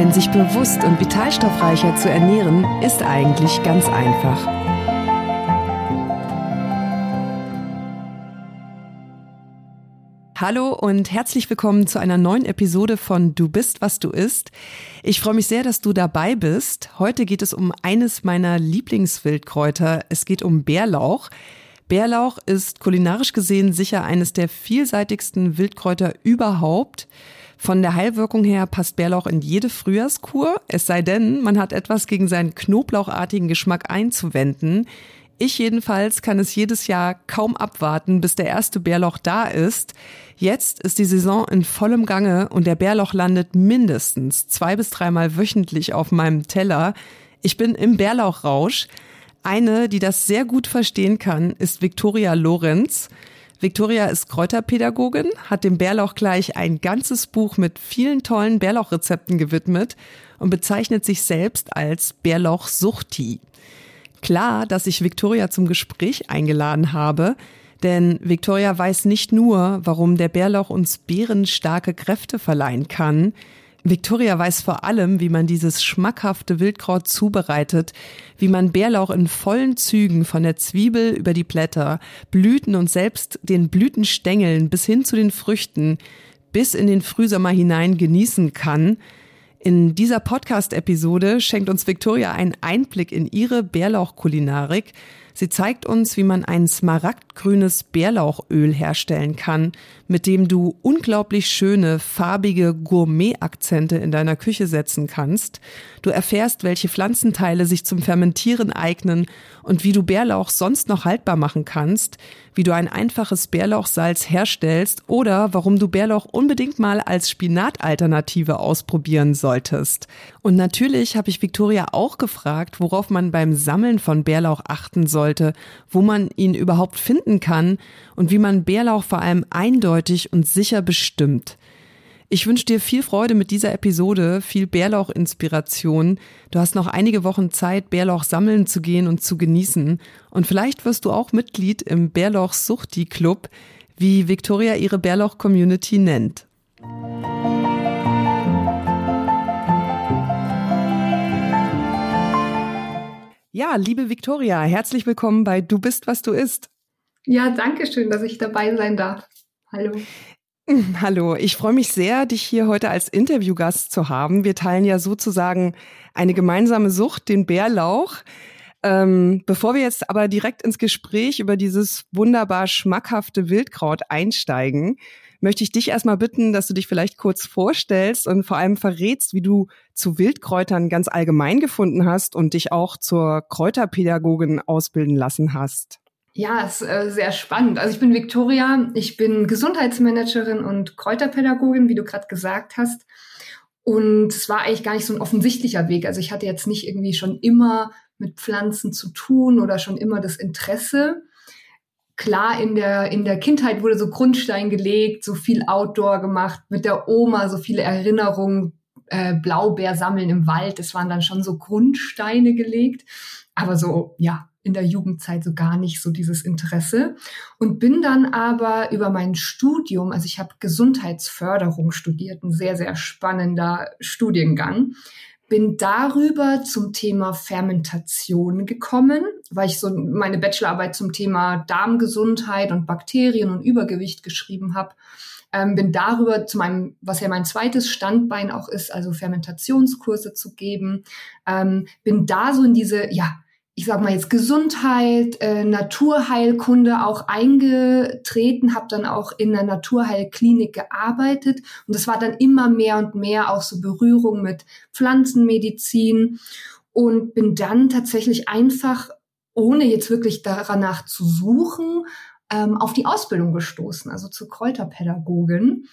Denn sich bewusst und vitalstoffreicher zu ernähren, ist eigentlich ganz einfach. Hallo und herzlich willkommen zu einer neuen Episode von Du bist, was du isst. Ich freue mich sehr, dass du dabei bist. Heute geht es um eines meiner Lieblingswildkräuter. Es geht um Bärlauch. Bärlauch ist kulinarisch gesehen sicher eines der vielseitigsten Wildkräuter überhaupt. Von der Heilwirkung her passt Bärlauch in jede Frühjahrskur, es sei denn, man hat etwas gegen seinen knoblauchartigen Geschmack einzuwenden. Ich jedenfalls kann es jedes Jahr kaum abwarten, bis der erste Bärlauch da ist. Jetzt ist die Saison in vollem Gange und der Bärlauch landet mindestens zwei bis dreimal wöchentlich auf meinem Teller. Ich bin im Bärlauchrausch. Eine, die das sehr gut verstehen kann, ist Viktoria Lorenz. Victoria ist Kräuterpädagogin, hat dem Bärlauch gleich ein ganzes Buch mit vielen tollen Bärlauchrezepten gewidmet und bezeichnet sich selbst als Bärlauch-Suchti. Klar, dass ich Victoria zum Gespräch eingeladen habe, denn Victoria weiß nicht nur, warum der Bärlauch uns bärenstarke Kräfte verleihen kann, Victoria weiß vor allem, wie man dieses schmackhafte Wildkraut zubereitet, wie man Bärlauch in vollen Zügen von der Zwiebel über die Blätter, Blüten und selbst den Blütenstängeln bis hin zu den Früchten bis in den Frühsommer hinein genießen kann. In dieser Podcast-Episode schenkt uns Victoria einen Einblick in ihre Bärlauchkulinarik, Sie zeigt uns, wie man ein smaragdgrünes Bärlauchöl herstellen kann, mit dem du unglaublich schöne, farbige Gourmet-Akzente in deiner Küche setzen kannst. Du erfährst, welche Pflanzenteile sich zum Fermentieren eignen und wie du Bärlauch sonst noch haltbar machen kannst, wie du ein einfaches Bärlauchsalz herstellst oder warum du Bärlauch unbedingt mal als Spinatalternative ausprobieren solltest. Und natürlich habe ich Victoria auch gefragt, worauf man beim Sammeln von Bärlauch achten sollte, wo man ihn überhaupt finden kann und wie man Bärlauch vor allem eindeutig und sicher bestimmt. Ich wünsche dir viel Freude mit dieser Episode, viel Bärlauch-Inspiration. Du hast noch einige Wochen Zeit, Bärlauch sammeln zu gehen und zu genießen. Und vielleicht wirst du auch Mitglied im Bärlauch-Suchti-Club, wie Victoria ihre Bärlauch-Community nennt. Ja, liebe Victoria, herzlich willkommen bei Du bist, was du isst. Ja, danke schön, dass ich dabei sein darf. Hallo. Hallo, ich freue mich sehr, dich hier heute als Interviewgast zu haben. Wir teilen ja sozusagen eine gemeinsame Sucht, den Bärlauch. Ähm, bevor wir jetzt aber direkt ins Gespräch über dieses wunderbar schmackhafte Wildkraut einsteigen, möchte ich dich erstmal bitten, dass du dich vielleicht kurz vorstellst und vor allem verrätst, wie du zu Wildkräutern ganz allgemein gefunden hast und dich auch zur Kräuterpädagogin ausbilden lassen hast. Ja, ist äh, sehr spannend. Also ich bin Viktoria, ich bin Gesundheitsmanagerin und Kräuterpädagogin, wie du gerade gesagt hast. Und es war eigentlich gar nicht so ein offensichtlicher Weg. Also ich hatte jetzt nicht irgendwie schon immer mit Pflanzen zu tun oder schon immer das Interesse. Klar, in der, in der Kindheit wurde so Grundstein gelegt, so viel Outdoor gemacht, mit der Oma so viele Erinnerungen, äh, Blaubeer sammeln im Wald. Das waren dann schon so Grundsteine gelegt. Aber so, ja, in der Jugendzeit so gar nicht so dieses Interesse und bin dann aber über mein Studium, also ich habe Gesundheitsförderung studiert, ein sehr, sehr spannender Studiengang, bin darüber zum Thema Fermentation gekommen, weil ich so meine Bachelorarbeit zum Thema Darmgesundheit und Bakterien und Übergewicht geschrieben habe. Ähm, bin darüber zu meinem, was ja mein zweites Standbein auch ist, also Fermentationskurse zu geben, ähm, bin da so in diese, ja, ich sag mal jetzt Gesundheit, äh, Naturheilkunde auch eingetreten, habe dann auch in der Naturheilklinik gearbeitet. Und das war dann immer mehr und mehr auch so Berührung mit Pflanzenmedizin. Und bin dann tatsächlich einfach, ohne jetzt wirklich danach zu suchen, ähm, auf die Ausbildung gestoßen, also zur Kräuterpädagogin.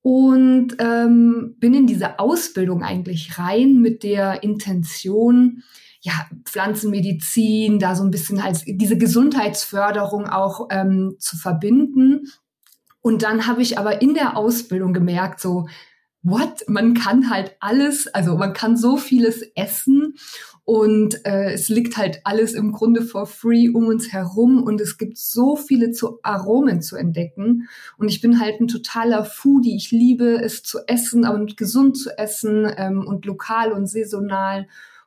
Und ähm, bin in diese Ausbildung eigentlich rein mit der Intention, ja, Pflanzenmedizin, da so ein bisschen als diese Gesundheitsförderung auch ähm, zu verbinden. Und dann habe ich aber in der Ausbildung gemerkt, so, what? Man kann halt alles, also man kann so vieles essen und äh, es liegt halt alles im Grunde for free um uns herum und es gibt so viele zu Aromen zu entdecken. Und ich bin halt ein totaler Foodie. Ich liebe es zu essen und gesund zu essen ähm, und lokal und saisonal.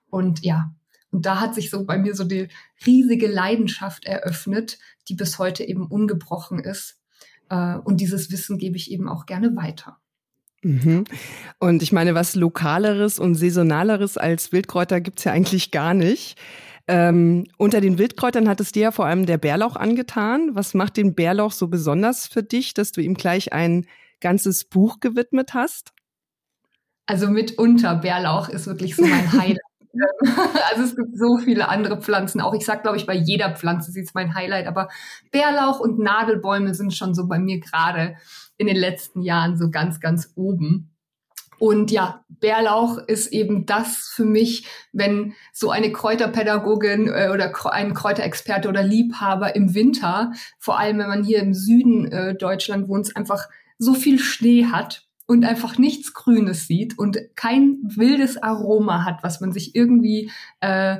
Und ja, und da hat sich so bei mir so die riesige Leidenschaft eröffnet, die bis heute eben ungebrochen ist. Äh, und dieses Wissen gebe ich eben auch gerne weiter. Mhm. Und ich meine, was Lokaleres und Saisonaleres als Wildkräuter gibt's ja eigentlich gar nicht. Ähm, unter den Wildkräutern hat es dir ja vor allem der Bärlauch angetan. Was macht den Bärlauch so besonders für dich, dass du ihm gleich ein ganzes Buch gewidmet hast? Also mitunter Bärlauch ist wirklich so mein Highlight. also es gibt so viele andere Pflanzen. Auch ich sag, glaube ich, bei jeder Pflanze sie ist mein Highlight. Aber Bärlauch und Nadelbäume sind schon so bei mir gerade in den letzten Jahren so ganz, ganz oben. Und ja, Bärlauch ist eben das für mich, wenn so eine Kräuterpädagogin äh, oder ein Kräuterexperte oder Liebhaber im Winter, vor allem wenn man hier im Süden äh, Deutschland wohnt, einfach so viel Schnee hat und einfach nichts Grünes sieht und kein wildes Aroma hat, was man sich irgendwie äh,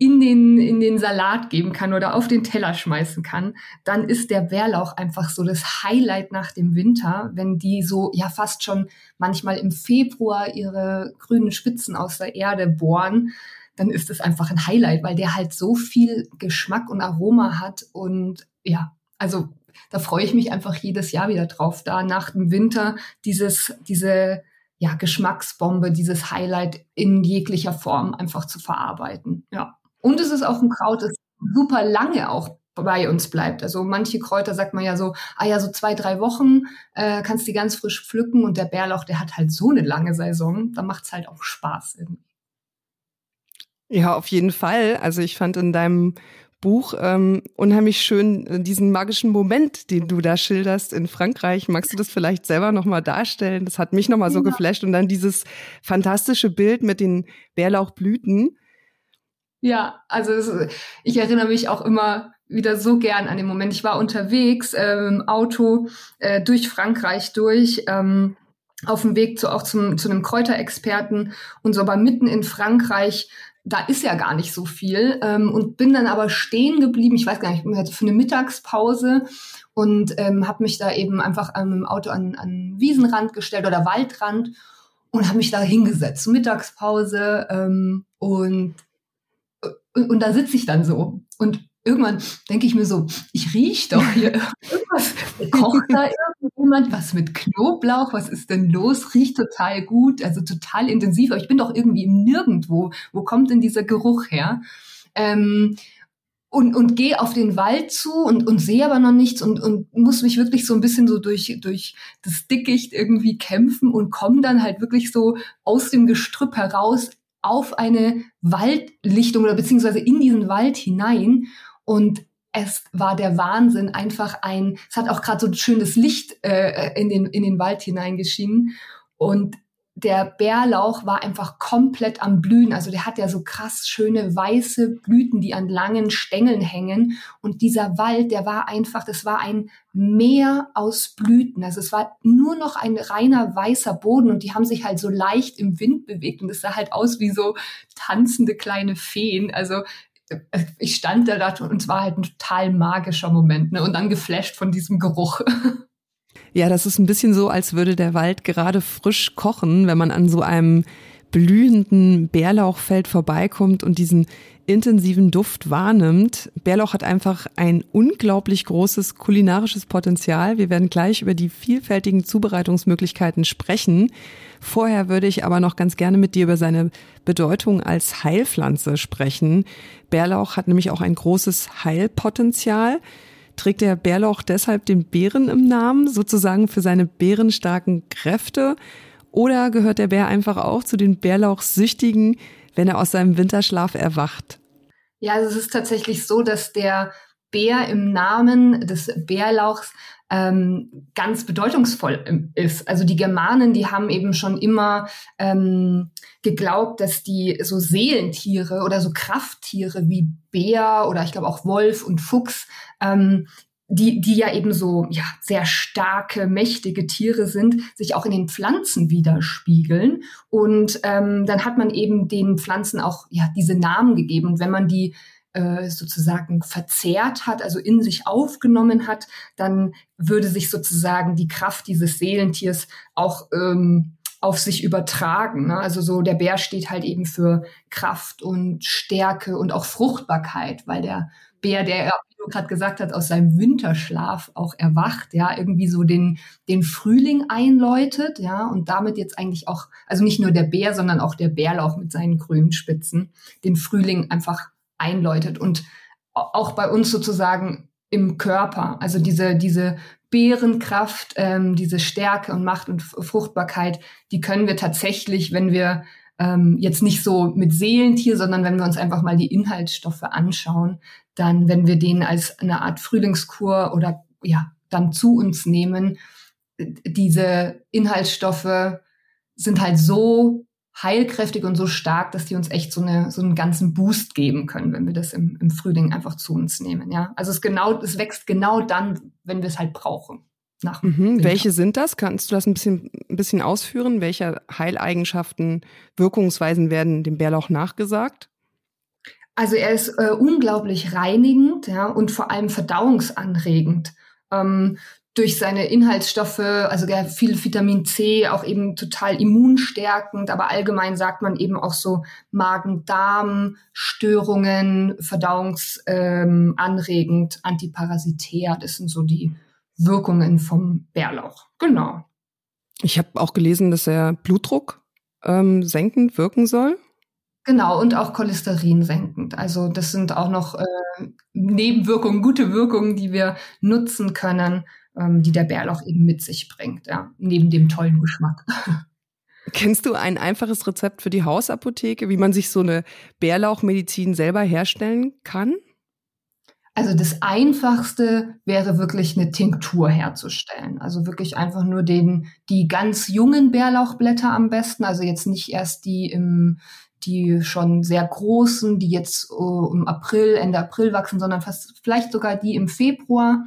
in den, in den Salat geben kann oder auf den Teller schmeißen kann, dann ist der Bärlauch einfach so das Highlight nach dem Winter, wenn die so ja fast schon manchmal im Februar ihre grünen Spitzen aus der Erde bohren, dann ist es einfach ein Highlight, weil der halt so viel Geschmack und Aroma hat und ja, also da freue ich mich einfach jedes Jahr wieder drauf, da nach dem Winter dieses, diese ja, Geschmacksbombe, dieses Highlight in jeglicher Form einfach zu verarbeiten. Ja. Und es ist auch ein Kraut, das super lange auch bei uns bleibt. Also manche Kräuter sagt man ja so, ah ja, so zwei, drei Wochen äh, kannst du die ganz frisch pflücken und der Bärlauch, der hat halt so eine lange Saison, da macht's halt auch Spaß irgendwie. Ja, auf jeden Fall. Also ich fand in deinem Buch ähm, unheimlich schön äh, diesen magischen Moment, den du da schilderst in Frankreich. Magst du das vielleicht selber nochmal darstellen? Das hat mich nochmal so ja. geflasht. Und dann dieses fantastische Bild mit den Bärlauchblüten. Ja, also es, ich erinnere mich auch immer wieder so gern an den Moment. Ich war unterwegs äh, im Auto äh, durch Frankreich durch. Ähm, auf dem Weg zu auch zum, zu einem Kräuterexperten und so, aber mitten in Frankreich, da ist ja gar nicht so viel ähm, und bin dann aber stehen geblieben. Ich weiß gar nicht, für eine Mittagspause und ähm, habe mich da eben einfach ähm, im Auto an, an Wiesenrand gestellt oder Waldrand und habe mich da hingesetzt, Mittagspause ähm, und und, und da sitze ich dann so. Und irgendwann denke ich mir so, ich rieche doch hier irgendwas. Kocht da irgendjemand was mit Knoblauch? Was ist denn los? Riecht total gut, also total intensiv. Aber ich bin doch irgendwie im Nirgendwo. Wo kommt denn dieser Geruch her? Ähm, und, und gehe auf den Wald zu und, und sehe aber noch nichts und, und muss mich wirklich so ein bisschen so durch, durch das Dickicht irgendwie kämpfen und komme dann halt wirklich so aus dem Gestrüpp heraus auf eine Waldlichtung oder beziehungsweise in diesen Wald hinein und es war der Wahnsinn, einfach ein, es hat auch gerade so schönes Licht äh, in, den, in den Wald hineingeschienen und der Bärlauch war einfach komplett am Blühen. Also der hat ja so krass schöne weiße Blüten, die an langen Stängeln hängen. Und dieser Wald, der war einfach, das war ein Meer aus Blüten. Also es war nur noch ein reiner weißer Boden und die haben sich halt so leicht im Wind bewegt. Und es sah halt aus wie so tanzende kleine Feen. Also äh, ich stand da und es war halt ein total magischer Moment. Ne? Und dann geflasht von diesem Geruch. Ja, das ist ein bisschen so, als würde der Wald gerade frisch kochen, wenn man an so einem blühenden Bärlauchfeld vorbeikommt und diesen intensiven Duft wahrnimmt. Bärlauch hat einfach ein unglaublich großes kulinarisches Potenzial. Wir werden gleich über die vielfältigen Zubereitungsmöglichkeiten sprechen. Vorher würde ich aber noch ganz gerne mit dir über seine Bedeutung als Heilpflanze sprechen. Bärlauch hat nämlich auch ein großes Heilpotenzial. Trägt der Bärlauch deshalb den Bären im Namen, sozusagen für seine bärenstarken Kräfte? Oder gehört der Bär einfach auch zu den Bärlauchsüchtigen, wenn er aus seinem Winterschlaf erwacht? Ja, also es ist tatsächlich so, dass der Bär im Namen des Bärlauchs ähm, ganz bedeutungsvoll ist. Also die Germanen, die haben eben schon immer ähm, geglaubt, dass die so Seelentiere oder so Krafttiere wie Bär oder ich glaube auch Wolf und Fuchs ähm, die, die ja eben so ja, sehr starke, mächtige Tiere sind, sich auch in den Pflanzen widerspiegeln. Und ähm, dann hat man eben den Pflanzen auch ja, diese Namen gegeben. Und wenn man die äh, sozusagen verzehrt hat, also in sich aufgenommen hat, dann würde sich sozusagen die Kraft dieses Seelentiers auch ähm, auf sich übertragen. Ne? Also so der Bär steht halt eben für Kraft und Stärke und auch Fruchtbarkeit, weil der Bär, der gerade gesagt hat, aus seinem Winterschlaf auch erwacht, ja, irgendwie so den, den Frühling einläutet, ja, und damit jetzt eigentlich auch, also nicht nur der Bär, sondern auch der Bärlauch mit seinen grünen Spitzen, den Frühling einfach einläutet und auch bei uns sozusagen im Körper, also diese, diese Bärenkraft, ähm, diese Stärke und Macht und Fruchtbarkeit, die können wir tatsächlich, wenn wir ähm, jetzt nicht so mit Seelentier, sondern wenn wir uns einfach mal die Inhaltsstoffe anschauen, dann, wenn wir den als eine Art Frühlingskur oder ja, dann zu uns nehmen, diese Inhaltsstoffe sind halt so heilkräftig und so stark, dass die uns echt so, eine, so einen ganzen Boost geben können, wenn wir das im, im Frühling einfach zu uns nehmen. Ja, also es genau, es wächst genau dann, wenn wir es halt brauchen. Nach mhm. Welche sind das? Kannst du das ein bisschen, ein bisschen ausführen? Welche Heileigenschaften, Wirkungsweisen werden dem Bärlauch nachgesagt? Also er ist äh, unglaublich reinigend ja, und vor allem verdauungsanregend. Ähm, durch seine Inhaltsstoffe, also viel Vitamin C, auch eben total immunstärkend, aber allgemein sagt man eben auch so Magen-Darm-Störungen, verdauungsanregend, ähm, antiparasitär. Das sind so die Wirkungen vom Bärlauch. Genau. Ich habe auch gelesen, dass er Blutdruck ähm, senkend wirken soll. Genau, und auch Cholesterin senkend. Also das sind auch noch äh, Nebenwirkungen, gute Wirkungen, die wir nutzen können, ähm, die der Bärlauch eben mit sich bringt, ja, neben dem tollen Geschmack. Kennst du ein einfaches Rezept für die Hausapotheke, wie man sich so eine Bärlauchmedizin selber herstellen kann? Also das Einfachste wäre wirklich eine Tinktur herzustellen. Also wirklich einfach nur den, die ganz jungen Bärlauchblätter am besten. Also jetzt nicht erst die im, die schon sehr großen, die jetzt uh, im April, Ende April wachsen, sondern fast vielleicht sogar die im Februar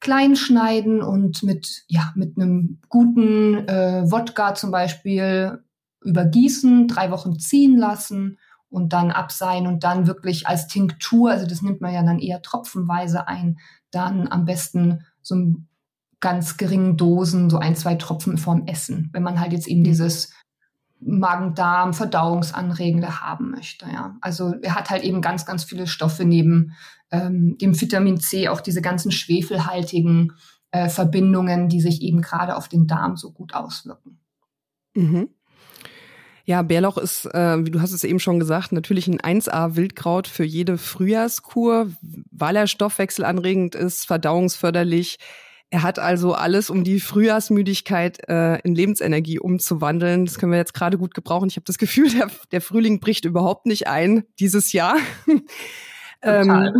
klein schneiden und mit, ja, mit einem guten äh, Wodka zum Beispiel übergießen, drei Wochen ziehen lassen und dann abseihen und dann wirklich als Tinktur, also das nimmt man ja dann eher tropfenweise ein, dann am besten so ein ganz geringen Dosen, so ein, zwei Tropfen vorm Essen. Wenn man halt jetzt eben mhm. dieses Magen-Darm, Verdauungsanregende haben möchte. Ja. Also er hat halt eben ganz, ganz viele Stoffe neben ähm, dem Vitamin C, auch diese ganzen schwefelhaltigen äh, Verbindungen, die sich eben gerade auf den Darm so gut auswirken. Mhm. Ja, Bärlauch ist, äh, wie du hast es eben schon gesagt, natürlich ein 1A-Wildkraut für jede Frühjahrskur, weil er stoffwechselanregend ist, verdauungsförderlich, er hat also alles, um die Frühjahrsmüdigkeit äh, in Lebensenergie umzuwandeln. Das können wir jetzt gerade gut gebrauchen. Ich habe das Gefühl, der, der, Frühling bricht überhaupt nicht ein dieses Jahr. ähm,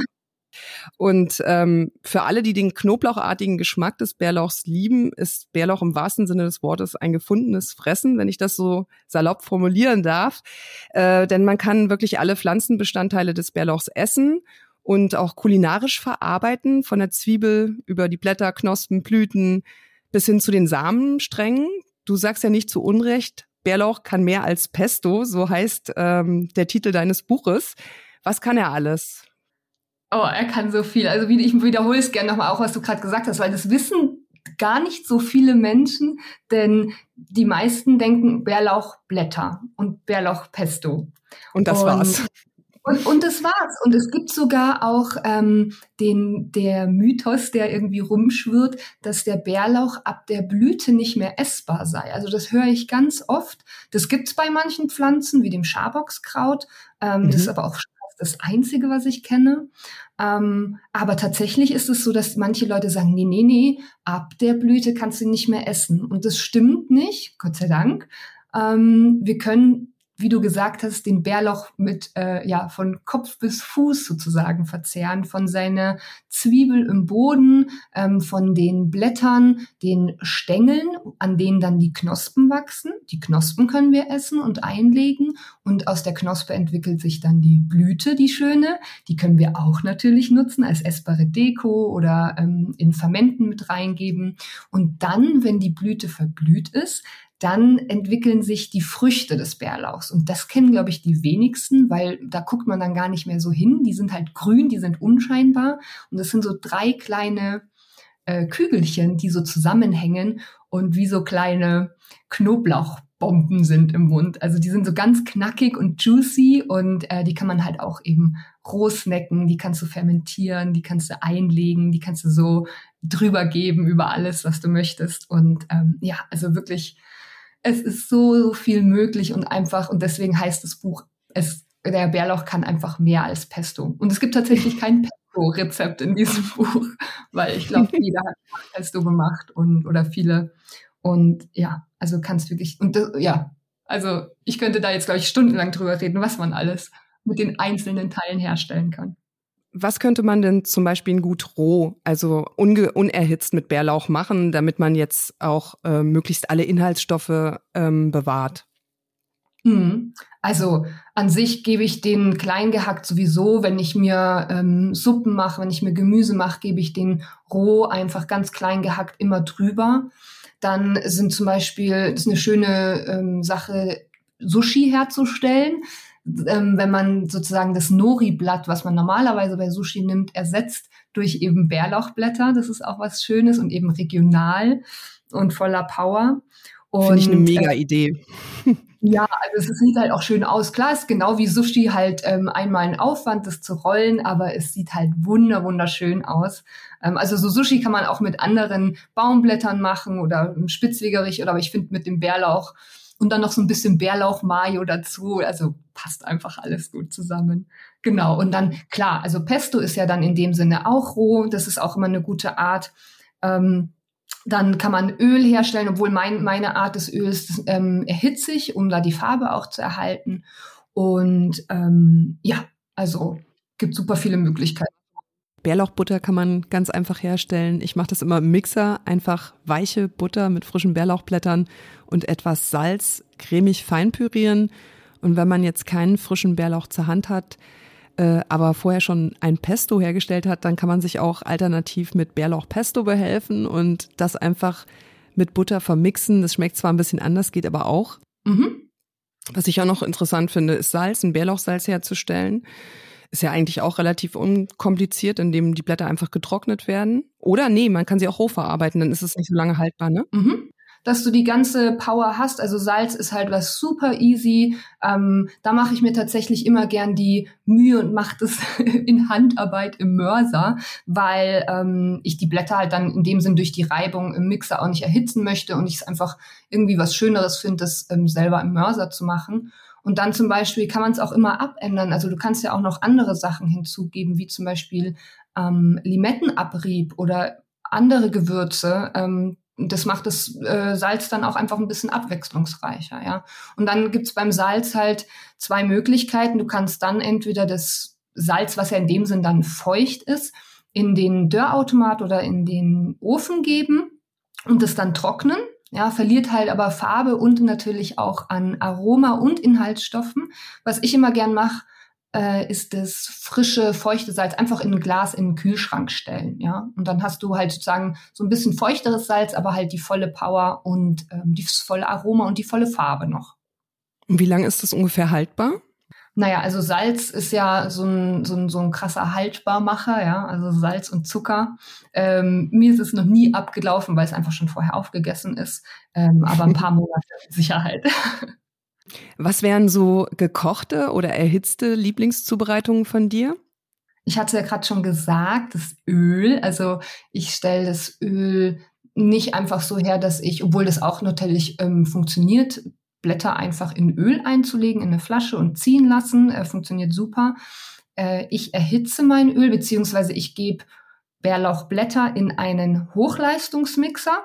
und ähm, für alle, die den knoblauchartigen Geschmack des Bärlauchs lieben, ist Bärlauch im wahrsten Sinne des Wortes ein gefundenes Fressen, wenn ich das so salopp formulieren darf. Äh, denn man kann wirklich alle Pflanzenbestandteile des Bärlauchs essen und auch kulinarisch verarbeiten, von der Zwiebel über die Blätter, Knospen, Blüten bis hin zu den Samensträngen. Du sagst ja nicht zu Unrecht, Bärlauch kann mehr als Pesto, so heißt ähm, der Titel deines Buches. Was kann er alles? Oh, er kann so viel. Also wie, ich wiederhole es gerne nochmal auch, was du gerade gesagt hast, weil das wissen gar nicht so viele Menschen, denn die meisten denken Bärlauchblätter und Bärlauchpesto. Und das und war's. Und, und das war's. Und es gibt sogar auch ähm, den, der Mythos, der irgendwie rumschwirrt, dass der Bärlauch ab der Blüte nicht mehr essbar sei. Also das höre ich ganz oft. Das gibt's bei manchen Pflanzen, wie dem Schaboxkraut. Ähm, mhm. Das ist aber auch das Einzige, was ich kenne. Ähm, aber tatsächlich ist es so, dass manche Leute sagen, nee, nee, nee, ab der Blüte kannst du nicht mehr essen. Und das stimmt nicht, Gott sei Dank. Ähm, wir können wie du gesagt hast, den Bärlauch mit äh, ja von Kopf bis Fuß sozusagen verzehren, von seiner Zwiebel im Boden, ähm, von den Blättern, den Stängeln, an denen dann die Knospen wachsen. Die Knospen können wir essen und einlegen und aus der Knospe entwickelt sich dann die Blüte, die schöne. Die können wir auch natürlich nutzen als essbare Deko oder ähm, in Fermenten mit reingeben. Und dann, wenn die Blüte verblüht ist, dann entwickeln sich die Früchte des Bärlauchs. Und das kennen, glaube ich, die wenigsten, weil da guckt man dann gar nicht mehr so hin. Die sind halt grün, die sind unscheinbar. Und das sind so drei kleine äh, Kügelchen, die so zusammenhängen und wie so kleine Knoblauchbomben sind im Mund. Also die sind so ganz knackig und juicy und äh, die kann man halt auch eben roh snacken, die kannst du fermentieren, die kannst du einlegen, die kannst du so drüber geben über alles, was du möchtest. Und ähm, ja, also wirklich es ist so, so viel möglich und einfach und deswegen heißt das Buch, es, der Bärlauch kann einfach mehr als Pesto. Und es gibt tatsächlich kein Pesto-Rezept in diesem Buch, weil ich glaube, jeder hat Pesto gemacht und oder viele. Und ja, also kannst wirklich, und das, ja, also ich könnte da jetzt, glaube ich, stundenlang drüber reden, was man alles mit den einzelnen Teilen herstellen kann. Was könnte man denn zum Beispiel gut roh, also unerhitzt mit Bärlauch machen, damit man jetzt auch äh, möglichst alle Inhaltsstoffe ähm, bewahrt? Mhm. Also an sich gebe ich den klein gehackt sowieso, wenn ich mir ähm, Suppen mache, wenn ich mir Gemüse mache, gebe ich den roh einfach ganz klein gehackt immer drüber. Dann sind zum Beispiel, das ist eine schöne ähm, Sache, Sushi herzustellen ähm, wenn man sozusagen das Nori-Blatt, was man normalerweise bei Sushi nimmt, ersetzt durch eben Bärlauchblätter. Das ist auch was Schönes und eben regional und voller Power. Finde ich eine mega äh, Idee. Ja, also es sieht halt auch schön aus. Klar ist genau wie Sushi halt ähm, einmal ein Aufwand, das zu rollen, aber es sieht halt wunder wunderschön aus. Ähm, also so Sushi kann man auch mit anderen Baumblättern machen oder spitzwegerig oder aber ich finde mit dem Bärlauch und dann noch so ein bisschen Bärlauch-Mayo dazu. Also passt einfach alles gut zusammen. Genau. Und dann, klar, also Pesto ist ja dann in dem Sinne auch roh. Das ist auch immer eine gute Art. Ähm, dann kann man Öl herstellen, obwohl mein, meine Art des Öls ähm, erhitze ich, um da die Farbe auch zu erhalten. Und ähm, ja, also gibt super viele Möglichkeiten. Bärlauchbutter kann man ganz einfach herstellen. Ich mache das immer im Mixer, einfach weiche Butter mit frischen Bärlauchblättern und etwas Salz cremig fein pürieren. Und wenn man jetzt keinen frischen Bärlauch zur Hand hat, äh, aber vorher schon ein Pesto hergestellt hat, dann kann man sich auch alternativ mit Bärlauchpesto behelfen und das einfach mit Butter vermixen. Das schmeckt zwar ein bisschen anders, geht aber auch. Mhm. Was ich auch noch interessant finde, ist Salz, ein Bärlauchsalz herzustellen. Ist ja eigentlich auch relativ unkompliziert, indem die Blätter einfach getrocknet werden. Oder nee, man kann sie auch hochverarbeiten, dann ist es nicht so lange haltbar, ne? Mhm dass du die ganze Power hast. Also Salz ist halt was super easy. Ähm, da mache ich mir tatsächlich immer gern die Mühe und mache das in Handarbeit im Mörser, weil ähm, ich die Blätter halt dann in dem Sinn durch die Reibung im Mixer auch nicht erhitzen möchte und ich es einfach irgendwie was Schöneres finde, das ähm, selber im Mörser zu machen. Und dann zum Beispiel kann man es auch immer abändern. Also du kannst ja auch noch andere Sachen hinzugeben, wie zum Beispiel ähm, Limettenabrieb oder andere Gewürze. Ähm, das macht das äh, Salz dann auch einfach ein bisschen abwechslungsreicher, ja. Und dann gibt's beim Salz halt zwei Möglichkeiten. Du kannst dann entweder das Salz, was ja in dem Sinn dann feucht ist, in den Dörrautomat oder in den Ofen geben und das dann trocknen ja, verliert halt aber Farbe und natürlich auch an Aroma und Inhaltsstoffen. Was ich immer gern mache, äh, ist das frische, feuchte Salz einfach in ein Glas in den Kühlschrank stellen, ja. Und dann hast du halt sozusagen so ein bisschen feuchteres Salz, aber halt die volle Power und ähm, das volle Aroma und die volle Farbe noch. Und wie lange ist das ungefähr haltbar? Naja, also Salz ist ja so ein, so ein, so ein krasser Haltbarmacher, ja, also Salz und Zucker. Ähm, mir ist es noch nie abgelaufen, weil es einfach schon vorher aufgegessen ist, ähm, aber ein paar Monate mit Sicherheit. Was wären so gekochte oder erhitzte Lieblingszubereitungen von dir? Ich hatte ja gerade schon gesagt, das Öl. Also ich stelle das Öl nicht einfach so her, dass ich, obwohl das auch natürlich ähm, funktioniert, Blätter einfach in Öl einzulegen, in eine Flasche und ziehen lassen. Äh, funktioniert super. Äh, ich erhitze mein Öl, beziehungsweise ich gebe Bärlauchblätter in einen Hochleistungsmixer,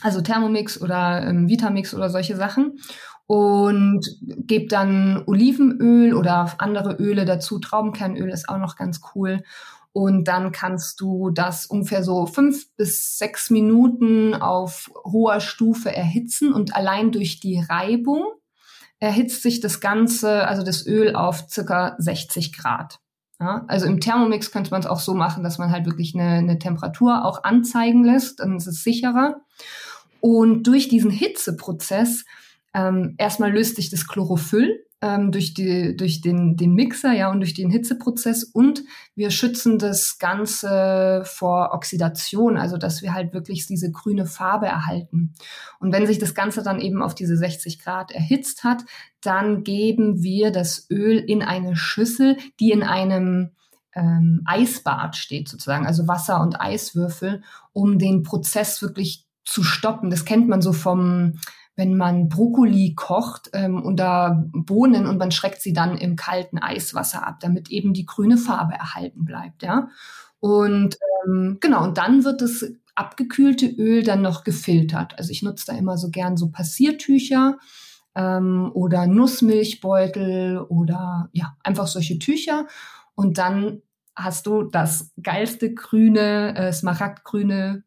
also Thermomix oder ähm, Vitamix oder solche Sachen. und gebe dann Olivenöl oder andere Öle dazu. Traubenkernöl ist auch noch ganz cool. Und dann kannst du das ungefähr so fünf bis sechs Minuten auf hoher Stufe erhitzen und allein durch die Reibung erhitzt sich das Ganze, also das Öl auf circa 60 Grad. Ja, also im Thermomix könnte man es auch so machen, dass man halt wirklich eine, eine Temperatur auch anzeigen lässt, dann ist es sicherer. Und durch diesen Hitzeprozess ähm, erstmal löst sich das Chlorophyll ähm, durch, die, durch den, den Mixer ja, und durch den Hitzeprozess und wir schützen das Ganze vor Oxidation, also dass wir halt wirklich diese grüne Farbe erhalten. Und wenn sich das Ganze dann eben auf diese 60 Grad erhitzt hat, dann geben wir das Öl in eine Schüssel, die in einem ähm, Eisbad steht sozusagen, also Wasser und Eiswürfel, um den Prozess wirklich zu stoppen. Das kennt man so vom wenn man Brokkoli kocht ähm, unter Bohnen und man schreckt sie dann im kalten Eiswasser ab, damit eben die grüne Farbe erhalten bleibt, ja. Und ähm, genau, und dann wird das abgekühlte Öl dann noch gefiltert. Also ich nutze da immer so gern so Passiertücher ähm, oder Nussmilchbeutel oder ja, einfach solche Tücher. Und dann hast du das geilste grüne, äh, smaragdgrüne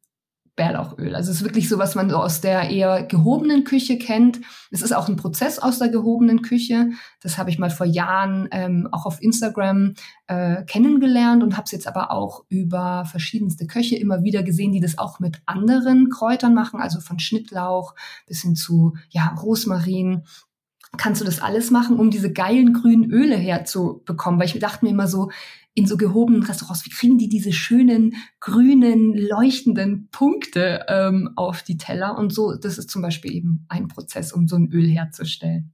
Bärlauchöl. Also es ist wirklich so, was man so aus der eher gehobenen Küche kennt. Es ist auch ein Prozess aus der gehobenen Küche. Das habe ich mal vor Jahren ähm, auch auf Instagram äh, kennengelernt und habe es jetzt aber auch über verschiedenste Köche immer wieder gesehen, die das auch mit anderen Kräutern machen, also von Schnittlauch bis hin zu ja Rosmarin kannst du das alles machen, um diese geilen grünen Öle herzubekommen. Weil ich dachte mir immer so, in so gehobenen Restaurants, wie kriegen die diese schönen, grünen, leuchtenden Punkte ähm, auf die Teller? Und so, das ist zum Beispiel eben ein Prozess, um so ein Öl herzustellen.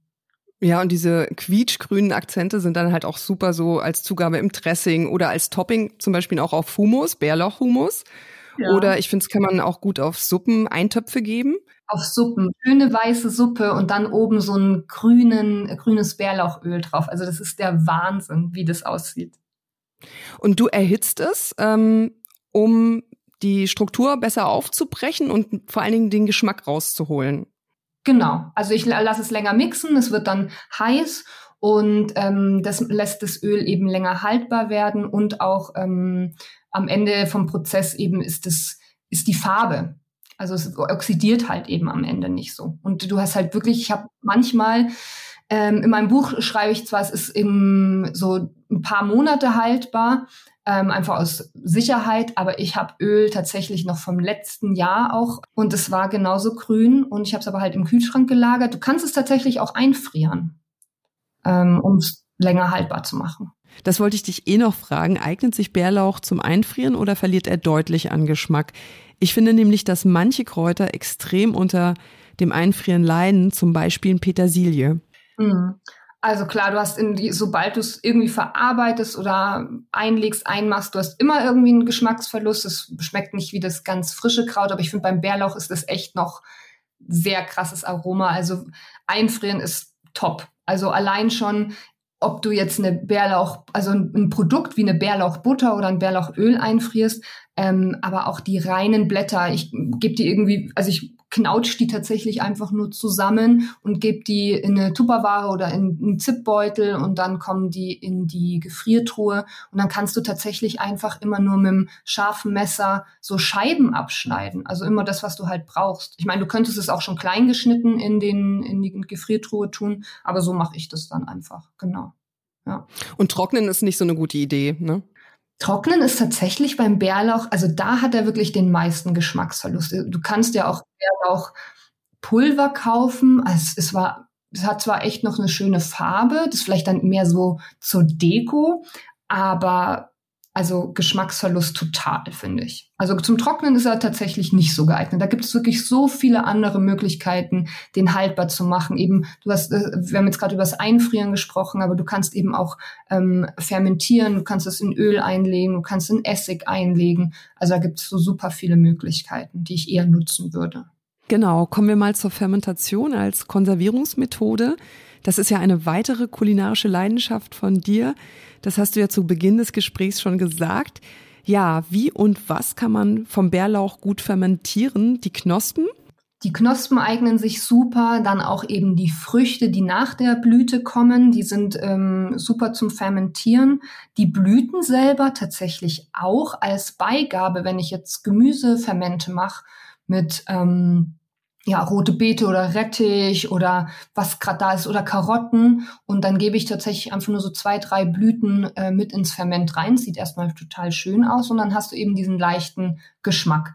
Ja, und diese quietschgrünen Akzente sind dann halt auch super so als Zugabe im Dressing oder als Topping, zum Beispiel auch auf Hummus, Bärlauchhumus. Ja. Oder ich finde, es kann man auch gut auf Suppen, Eintöpfe geben. Auf Suppen, schöne weiße Suppe und dann oben so ein grünen, grünes Bärlauchöl drauf. Also das ist der Wahnsinn, wie das aussieht. Und du erhitzt es, ähm, um die Struktur besser aufzubrechen und vor allen Dingen den Geschmack rauszuholen. Genau. Also ich lasse es länger mixen, es wird dann heiß und ähm, das lässt das Öl eben länger haltbar werden und auch ähm, am Ende vom Prozess eben ist es ist die Farbe. Also es oxidiert halt eben am Ende nicht so. Und du hast halt wirklich, ich habe manchmal ähm, in meinem Buch schreibe ich zwar, es ist im, so ein paar Monate haltbar, ähm, einfach aus Sicherheit, aber ich habe Öl tatsächlich noch vom letzten Jahr auch und es war genauso grün und ich habe es aber halt im Kühlschrank gelagert. Du kannst es tatsächlich auch einfrieren, ähm, um es länger haltbar zu machen. Das wollte ich dich eh noch fragen. Eignet sich Bärlauch zum Einfrieren oder verliert er deutlich an Geschmack? Ich finde nämlich, dass manche Kräuter extrem unter dem Einfrieren leiden, zum Beispiel Petersilie. Mhm. Also klar, du hast in die, sobald du es irgendwie verarbeitest oder einlegst, einmachst, du hast immer irgendwie einen Geschmacksverlust. Es schmeckt nicht wie das ganz frische Kraut, aber ich finde beim Bärlauch ist das echt noch sehr krasses Aroma. Also einfrieren ist top. Also allein schon, ob du jetzt eine Bärlauch, also ein, Produkt wie eine Bärlauchbutter oder ein Bärlauchöl einfrierst, ähm, aber auch die reinen Blätter. Ich gebe die irgendwie, also ich knautscht die tatsächlich einfach nur zusammen und gebt die in eine Tupperware oder in einen Zipbeutel und dann kommen die in die Gefriertruhe und dann kannst du tatsächlich einfach immer nur mit einem scharfen Messer so Scheiben abschneiden. Also immer das, was du halt brauchst. Ich meine, du könntest es auch schon klein geschnitten in den in die Gefriertruhe tun, aber so mache ich das dann einfach. Genau. Ja. Und trocknen ist nicht so eine gute Idee, ne? Trocknen ist tatsächlich beim Bärlauch, also da hat er wirklich den meisten Geschmacksverlust. Du kannst ja auch Bärlauchpulver kaufen. Also es war, es hat zwar echt noch eine schöne Farbe, das ist vielleicht dann mehr so zur Deko, aber also Geschmacksverlust total, finde ich. Also zum Trocknen ist er tatsächlich nicht so geeignet. Da gibt es wirklich so viele andere Möglichkeiten, den haltbar zu machen. Eben, du hast, äh, wir haben jetzt gerade über das Einfrieren gesprochen, aber du kannst eben auch ähm, fermentieren, du kannst es in Öl einlegen, du kannst in Essig einlegen. Also da gibt es so super viele Möglichkeiten, die ich eher nutzen würde. Genau, kommen wir mal zur Fermentation als Konservierungsmethode. Das ist ja eine weitere kulinarische Leidenschaft von dir. Das hast du ja zu Beginn des Gesprächs schon gesagt. Ja, wie und was kann man vom Bärlauch gut fermentieren? Die Knospen? Die Knospen eignen sich super, dann auch eben die Früchte, die nach der Blüte kommen, die sind ähm, super zum Fermentieren. Die Blüten selber tatsächlich auch als Beigabe, wenn ich jetzt Gemüsefermente mache mit ähm, ja, rote Beete oder Rettich oder was gerade da ist oder Karotten und dann gebe ich tatsächlich einfach nur so zwei, drei Blüten äh, mit ins Ferment rein. Sieht erstmal total schön aus und dann hast du eben diesen leichten Geschmack.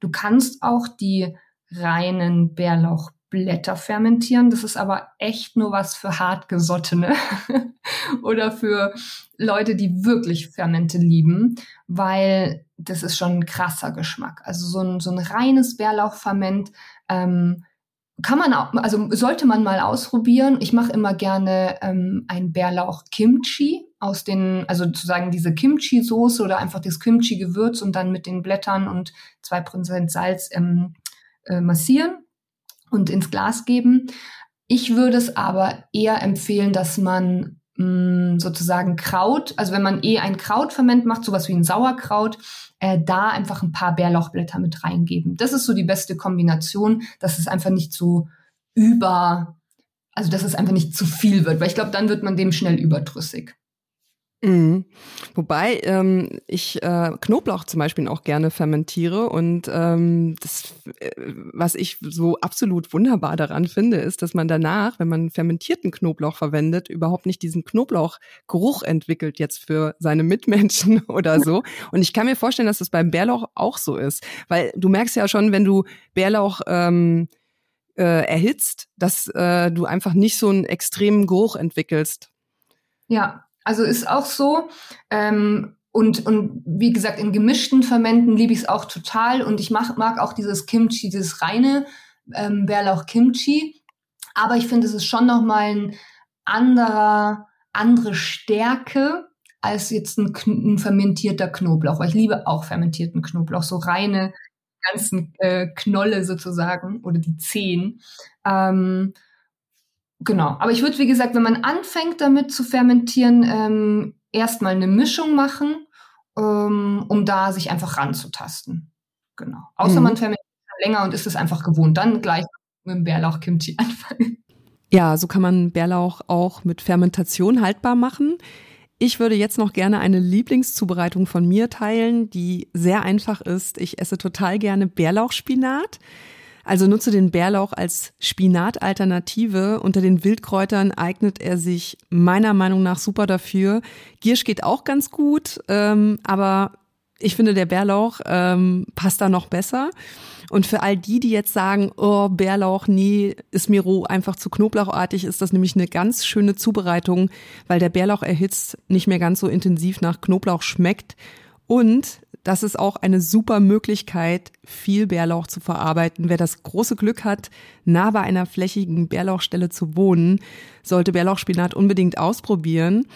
Du kannst auch die reinen Bärlauchblätter fermentieren. Das ist aber echt nur was für hartgesottene oder für Leute, die wirklich Fermente lieben, weil das ist schon ein krasser Geschmack. Also so ein, so ein reines Bärlauchferment ähm, kann man auch, also sollte man mal ausprobieren. Ich mache immer gerne ähm, ein Bärlauch Kimchi aus den, also sozusagen diese Kimchi-Soße oder einfach das Kimchi-Gewürz und dann mit den Blättern und zwei Prozent Salz ähm, äh, massieren und ins Glas geben. Ich würde es aber eher empfehlen, dass man mh, sozusagen Kraut, also wenn man eh ein Krautferment macht, sowas wie ein Sauerkraut, äh, da einfach ein paar Bärlauchblätter mit reingeben. Das ist so die beste Kombination, dass es einfach nicht so über, also dass es einfach nicht zu viel wird, weil ich glaube, dann wird man dem schnell überdrüssig. Mhm. Wobei ähm, ich äh, Knoblauch zum Beispiel auch gerne fermentiere und ähm, das, äh, was ich so absolut wunderbar daran finde, ist, dass man danach, wenn man fermentierten Knoblauch verwendet, überhaupt nicht diesen Knoblauchgeruch entwickelt jetzt für seine Mitmenschen oder so. Und ich kann mir vorstellen, dass das beim Bärlauch auch so ist, weil du merkst ja schon, wenn du Bärlauch ähm, äh, erhitzt, dass äh, du einfach nicht so einen extremen Geruch entwickelst. Ja, also ist auch so. Ähm, und, und wie gesagt, in gemischten Fermenten liebe ich es auch total. Und ich mach, mag auch dieses Kimchi, dieses reine ähm, Bärlauch-Kimchi. Aber ich finde, es ist schon nochmal ein anderer, andere Stärke als jetzt ein, ein, fermentierter Knoblauch. Weil ich liebe auch fermentierten Knoblauch, so reine ganzen äh, Knolle sozusagen oder die Zehen. Ähm, Genau. Aber ich würde, wie gesagt, wenn man anfängt damit zu fermentieren, ähm, erstmal eine Mischung machen, ähm, um da sich einfach ranzutasten. Genau. Außer mhm. man fermentiert länger und ist es einfach gewohnt. Dann gleich mit dem Bärlauch-Kimchi anfangen. Ja, so kann man Bärlauch auch mit Fermentation haltbar machen. Ich würde jetzt noch gerne eine Lieblingszubereitung von mir teilen, die sehr einfach ist. Ich esse total gerne Bärlauchspinat. Also nutze den Bärlauch als Spinatalternative. Unter den Wildkräutern eignet er sich meiner Meinung nach super dafür. Giersch geht auch ganz gut, ähm, aber ich finde, der Bärlauch ähm, passt da noch besser. Und für all die, die jetzt sagen, oh, Bärlauch, nee, ist mir roh einfach zu knoblauchartig, ist das nämlich eine ganz schöne Zubereitung, weil der Bärlauch erhitzt nicht mehr ganz so intensiv nach Knoblauch schmeckt. Und das ist auch eine super Möglichkeit, viel Bärlauch zu verarbeiten. Wer das große Glück hat, nah bei einer flächigen Bärlauchstelle zu wohnen, sollte Bärlauchspinat unbedingt ausprobieren.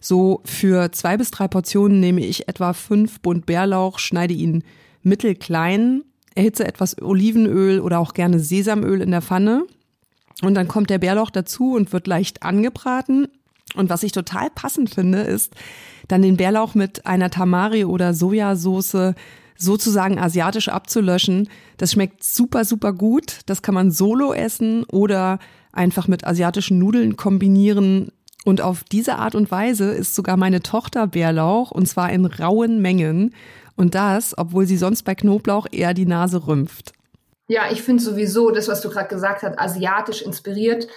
So für zwei bis drei Portionen nehme ich etwa fünf Bund Bärlauch, schneide ihn mittelklein, erhitze etwas Olivenöl oder auch gerne Sesamöl in der Pfanne. Und dann kommt der Bärlauch dazu und wird leicht angebraten. Und was ich total passend finde, ist, dann den Bärlauch mit einer Tamari oder Sojasauce sozusagen asiatisch abzulöschen. Das schmeckt super, super gut. Das kann man solo essen oder einfach mit asiatischen Nudeln kombinieren. Und auf diese Art und Weise ist sogar meine Tochter Bärlauch und zwar in rauen Mengen. Und das, obwohl sie sonst bei Knoblauch eher die Nase rümpft. Ja, ich finde sowieso das, was du gerade gesagt hast, asiatisch inspiriert.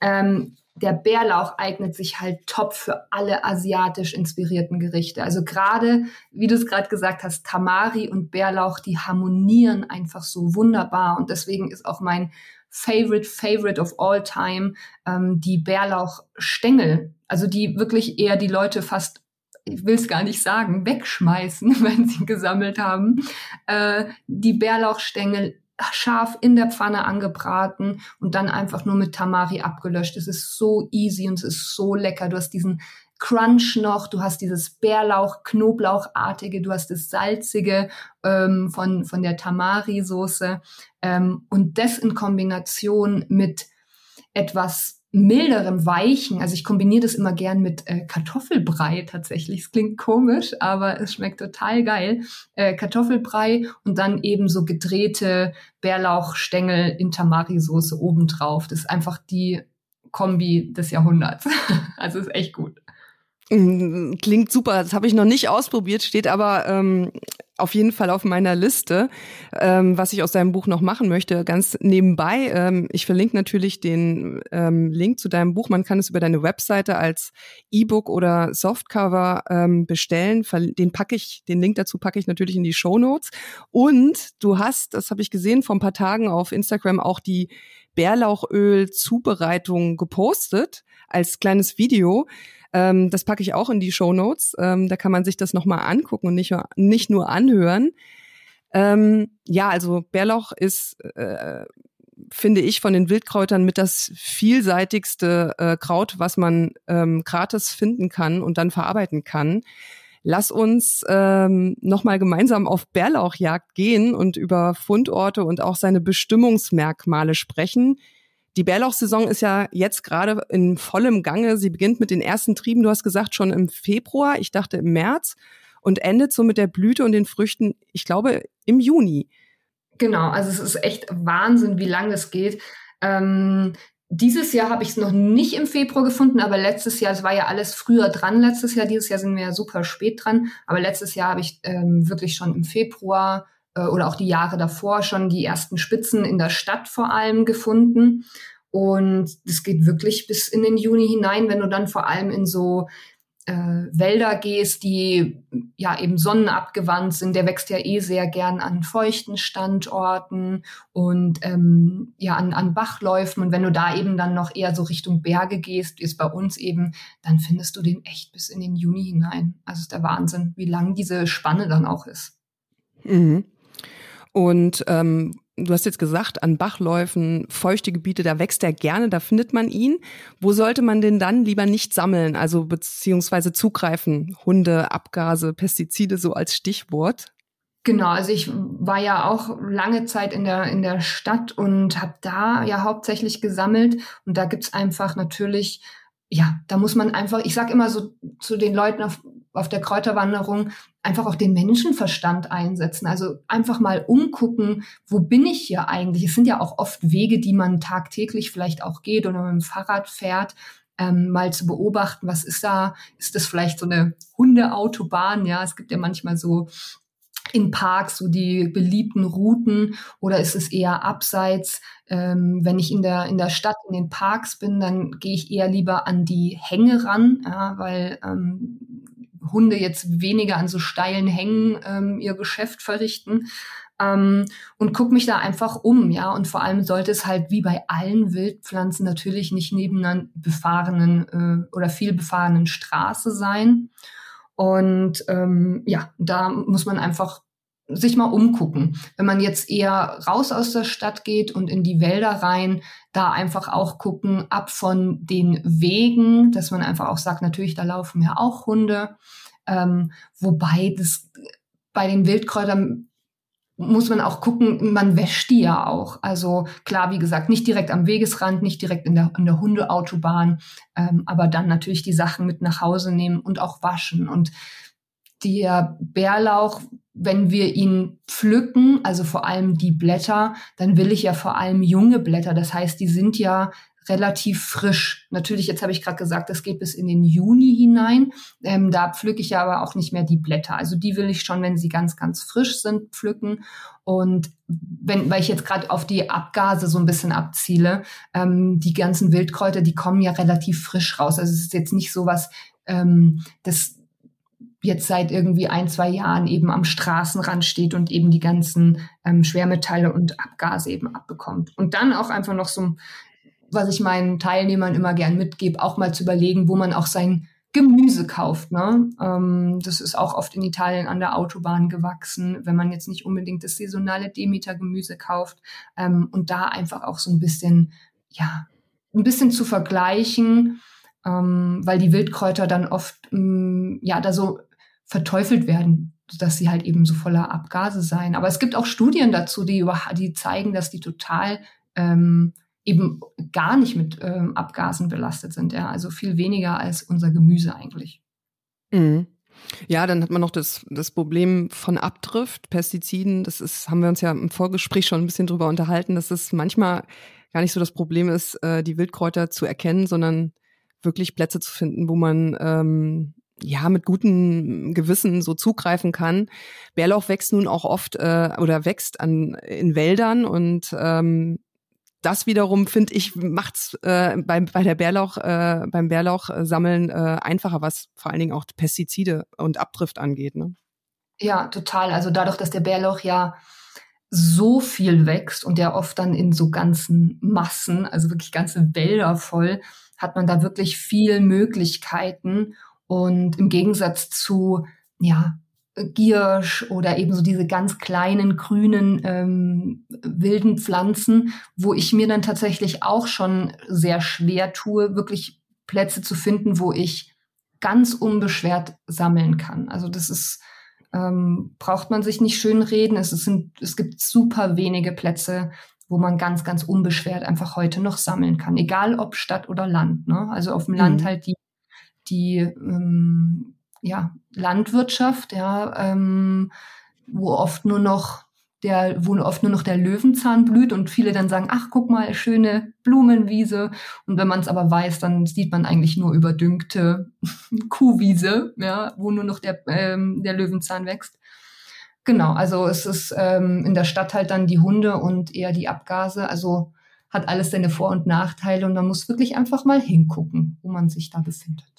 Ähm, der Bärlauch eignet sich halt top für alle asiatisch inspirierten Gerichte. Also gerade, wie du es gerade gesagt hast, Tamari und Bärlauch, die harmonieren einfach so wunderbar. Und deswegen ist auch mein Favorite, Favorite of all time ähm, die Bärlauchstängel. Also die wirklich eher die Leute fast ich will es gar nicht sagen, wegschmeißen, wenn sie gesammelt haben. Äh, die Bärlauchstängel scharf in der Pfanne angebraten und dann einfach nur mit Tamari abgelöscht. Es ist so easy und es ist so lecker. Du hast diesen Crunch noch, du hast dieses Bärlauch, Knoblauchartige, du hast das Salzige ähm, von, von der Tamari-Soße ähm, und das in Kombination mit etwas milderem, weichen. Also ich kombiniere das immer gern mit äh, Kartoffelbrei tatsächlich. Es klingt komisch, aber es schmeckt total geil. Äh, Kartoffelbrei und dann eben so gedrehte Bärlauchstängel in Tamari-Soße obendrauf. Das ist einfach die Kombi des Jahrhunderts. also ist echt gut. Mm, klingt super, das habe ich noch nicht ausprobiert, steht aber ähm, auf jeden Fall auf meiner Liste, ähm, was ich aus deinem Buch noch machen möchte. Ganz nebenbei, ähm, ich verlinke natürlich den ähm, Link zu deinem Buch. Man kann es über deine Webseite als E-Book oder Softcover ähm, bestellen. Den packe ich, den Link dazu packe ich natürlich in die Show Notes. Und du hast, das habe ich gesehen, vor ein paar Tagen auf Instagram auch die Bärlauchöl-Zubereitung gepostet als kleines Video. Ähm, das packe ich auch in die Show Notes. Ähm, da kann man sich das nochmal angucken und nicht, nicht nur anhören. Ähm, ja, also Bärlauch ist, äh, finde ich, von den Wildkräutern mit das vielseitigste äh, Kraut, was man ähm, gratis finden kann und dann verarbeiten kann. Lass uns ähm, nochmal gemeinsam auf Bärlauchjagd gehen und über Fundorte und auch seine Bestimmungsmerkmale sprechen. Die Bärlauchsaison ist ja jetzt gerade in vollem Gange. Sie beginnt mit den ersten Trieben, du hast gesagt, schon im Februar, ich dachte im März und endet so mit der Blüte und den Früchten, ich glaube, im Juni. Genau, also es ist echt Wahnsinn, wie lange es geht. Ähm, dieses Jahr habe ich es noch nicht im Februar gefunden, aber letztes Jahr, es war ja alles früher dran letztes Jahr, dieses Jahr sind wir ja super spät dran, aber letztes Jahr habe ich ähm, wirklich schon im Februar äh, oder auch die Jahre davor schon die ersten Spitzen in der Stadt vor allem gefunden. Und das geht wirklich bis in den Juni hinein, wenn du dann vor allem in so äh, Wälder gehst, die ja eben sonnenabgewandt sind. Der wächst ja eh sehr gern an feuchten Standorten und ähm, ja an, an Bachläufen. Und wenn du da eben dann noch eher so Richtung Berge gehst, wie es bei uns eben, dann findest du den echt bis in den Juni hinein. Also ist der Wahnsinn, wie lang diese Spanne dann auch ist. Mhm. Und ähm, du hast jetzt gesagt, an Bachläufen, feuchte Gebiete, da wächst er gerne, da findet man ihn. Wo sollte man den dann lieber nicht sammeln, also beziehungsweise zugreifen? Hunde, Abgase, Pestizide, so als Stichwort. Genau, also ich war ja auch lange Zeit in der, in der Stadt und habe da ja hauptsächlich gesammelt. Und da gibt's einfach natürlich, ja, da muss man einfach, ich sag immer so zu den Leuten auf, auf der Kräuterwanderung einfach auch den Menschenverstand einsetzen. Also einfach mal umgucken, wo bin ich hier eigentlich? Es sind ja auch oft Wege, die man tagtäglich vielleicht auch geht oder mit dem Fahrrad fährt. Ähm, mal zu beobachten, was ist da? Ist das vielleicht so eine Hundeautobahn? Ja, es gibt ja manchmal so in Parks so die beliebten Routen oder ist es eher abseits? Ähm, wenn ich in der in der Stadt in den Parks bin, dann gehe ich eher lieber an die Hänge ran, ja, weil ähm, Hunde jetzt weniger an so steilen Hängen ähm, ihr Geschäft verrichten. Ähm, und guck mich da einfach um, ja. Und vor allem sollte es halt wie bei allen Wildpflanzen natürlich nicht neben einer befahrenen äh, oder viel befahrenen Straße sein. Und ähm, ja, da muss man einfach sich mal umgucken. Wenn man jetzt eher raus aus der Stadt geht und in die Wälder rein, da einfach auch gucken, ab von den Wegen, dass man einfach auch sagt, natürlich, da laufen ja auch Hunde. Ähm, wobei das bei den Wildkräutern muss man auch gucken, man wäscht die ja auch. Also klar, wie gesagt, nicht direkt am Wegesrand, nicht direkt in der, in der Hundeautobahn, ähm, aber dann natürlich die Sachen mit nach Hause nehmen und auch waschen. Und der Bärlauch, wenn wir ihn pflücken, also vor allem die Blätter, dann will ich ja vor allem junge Blätter. Das heißt, die sind ja relativ frisch. Natürlich, jetzt habe ich gerade gesagt, das geht bis in den Juni hinein. Ähm, da pflücke ich ja aber auch nicht mehr die Blätter. Also die will ich schon, wenn sie ganz, ganz frisch sind, pflücken. Und wenn, weil ich jetzt gerade auf die Abgase so ein bisschen abziele, ähm, die ganzen Wildkräuter, die kommen ja relativ frisch raus. Also es ist jetzt nicht so was, ähm, das jetzt seit irgendwie ein, zwei Jahren eben am Straßenrand steht und eben die ganzen ähm, Schwermetalle und Abgase eben abbekommt. Und dann auch einfach noch so, was ich meinen Teilnehmern immer gern mitgebe, auch mal zu überlegen, wo man auch sein Gemüse kauft. Ne? Ähm, das ist auch oft in Italien an der Autobahn gewachsen, wenn man jetzt nicht unbedingt das saisonale Demeter-Gemüse kauft. Ähm, und da einfach auch so ein bisschen, ja, ein bisschen zu vergleichen, ähm, weil die Wildkräuter dann oft, ähm, ja, da so verteufelt werden, dass sie halt eben so voller Abgase seien. Aber es gibt auch Studien dazu, die, über, die zeigen, dass die total ähm, eben gar nicht mit ähm, Abgasen belastet sind. Ja, also viel weniger als unser Gemüse eigentlich. Mhm. Ja, dann hat man noch das, das Problem von Abdrift, Pestiziden. Das ist, haben wir uns ja im Vorgespräch schon ein bisschen drüber unterhalten, dass es manchmal gar nicht so das Problem ist, äh, die Wildkräuter zu erkennen, sondern wirklich Plätze zu finden, wo man ähm, ja mit gutem Gewissen so zugreifen kann. Bärlauch wächst nun auch oft äh, oder wächst an in Wäldern und ähm, das wiederum finde ich macht's äh, beim bei der Bärlauch äh, beim Bärlauch äh, sammeln äh, einfacher, was vor allen Dingen auch Pestizide und Abdrift angeht. Ne? Ja, total. Also dadurch, dass der Bärlauch ja so viel wächst und ja oft dann in so ganzen Massen, also wirklich ganze Wälder voll, hat man da wirklich viel Möglichkeiten. Und im Gegensatz zu, ja, Giersch oder eben so diese ganz kleinen grünen ähm, wilden Pflanzen, wo ich mir dann tatsächlich auch schon sehr schwer tue, wirklich Plätze zu finden, wo ich ganz unbeschwert sammeln kann. Also das ist ähm, braucht man sich nicht schön reden. Es, sind, es gibt super wenige Plätze, wo man ganz, ganz unbeschwert einfach heute noch sammeln kann, egal ob Stadt oder Land. Ne? Also auf dem Land mhm. halt die, die ähm, ja, Landwirtschaft, ja, ähm, wo oft nur noch der, wo oft nur noch der Löwenzahn blüht und viele dann sagen, ach, guck mal, schöne Blumenwiese. Und wenn man es aber weiß, dann sieht man eigentlich nur überdüngte Kuhwiese, ja, wo nur noch der, ähm, der Löwenzahn wächst. Genau, also es ist ähm, in der Stadt halt dann die Hunde und eher die Abgase. Also hat alles seine Vor- und Nachteile und man muss wirklich einfach mal hingucken, wo man sich da befindet.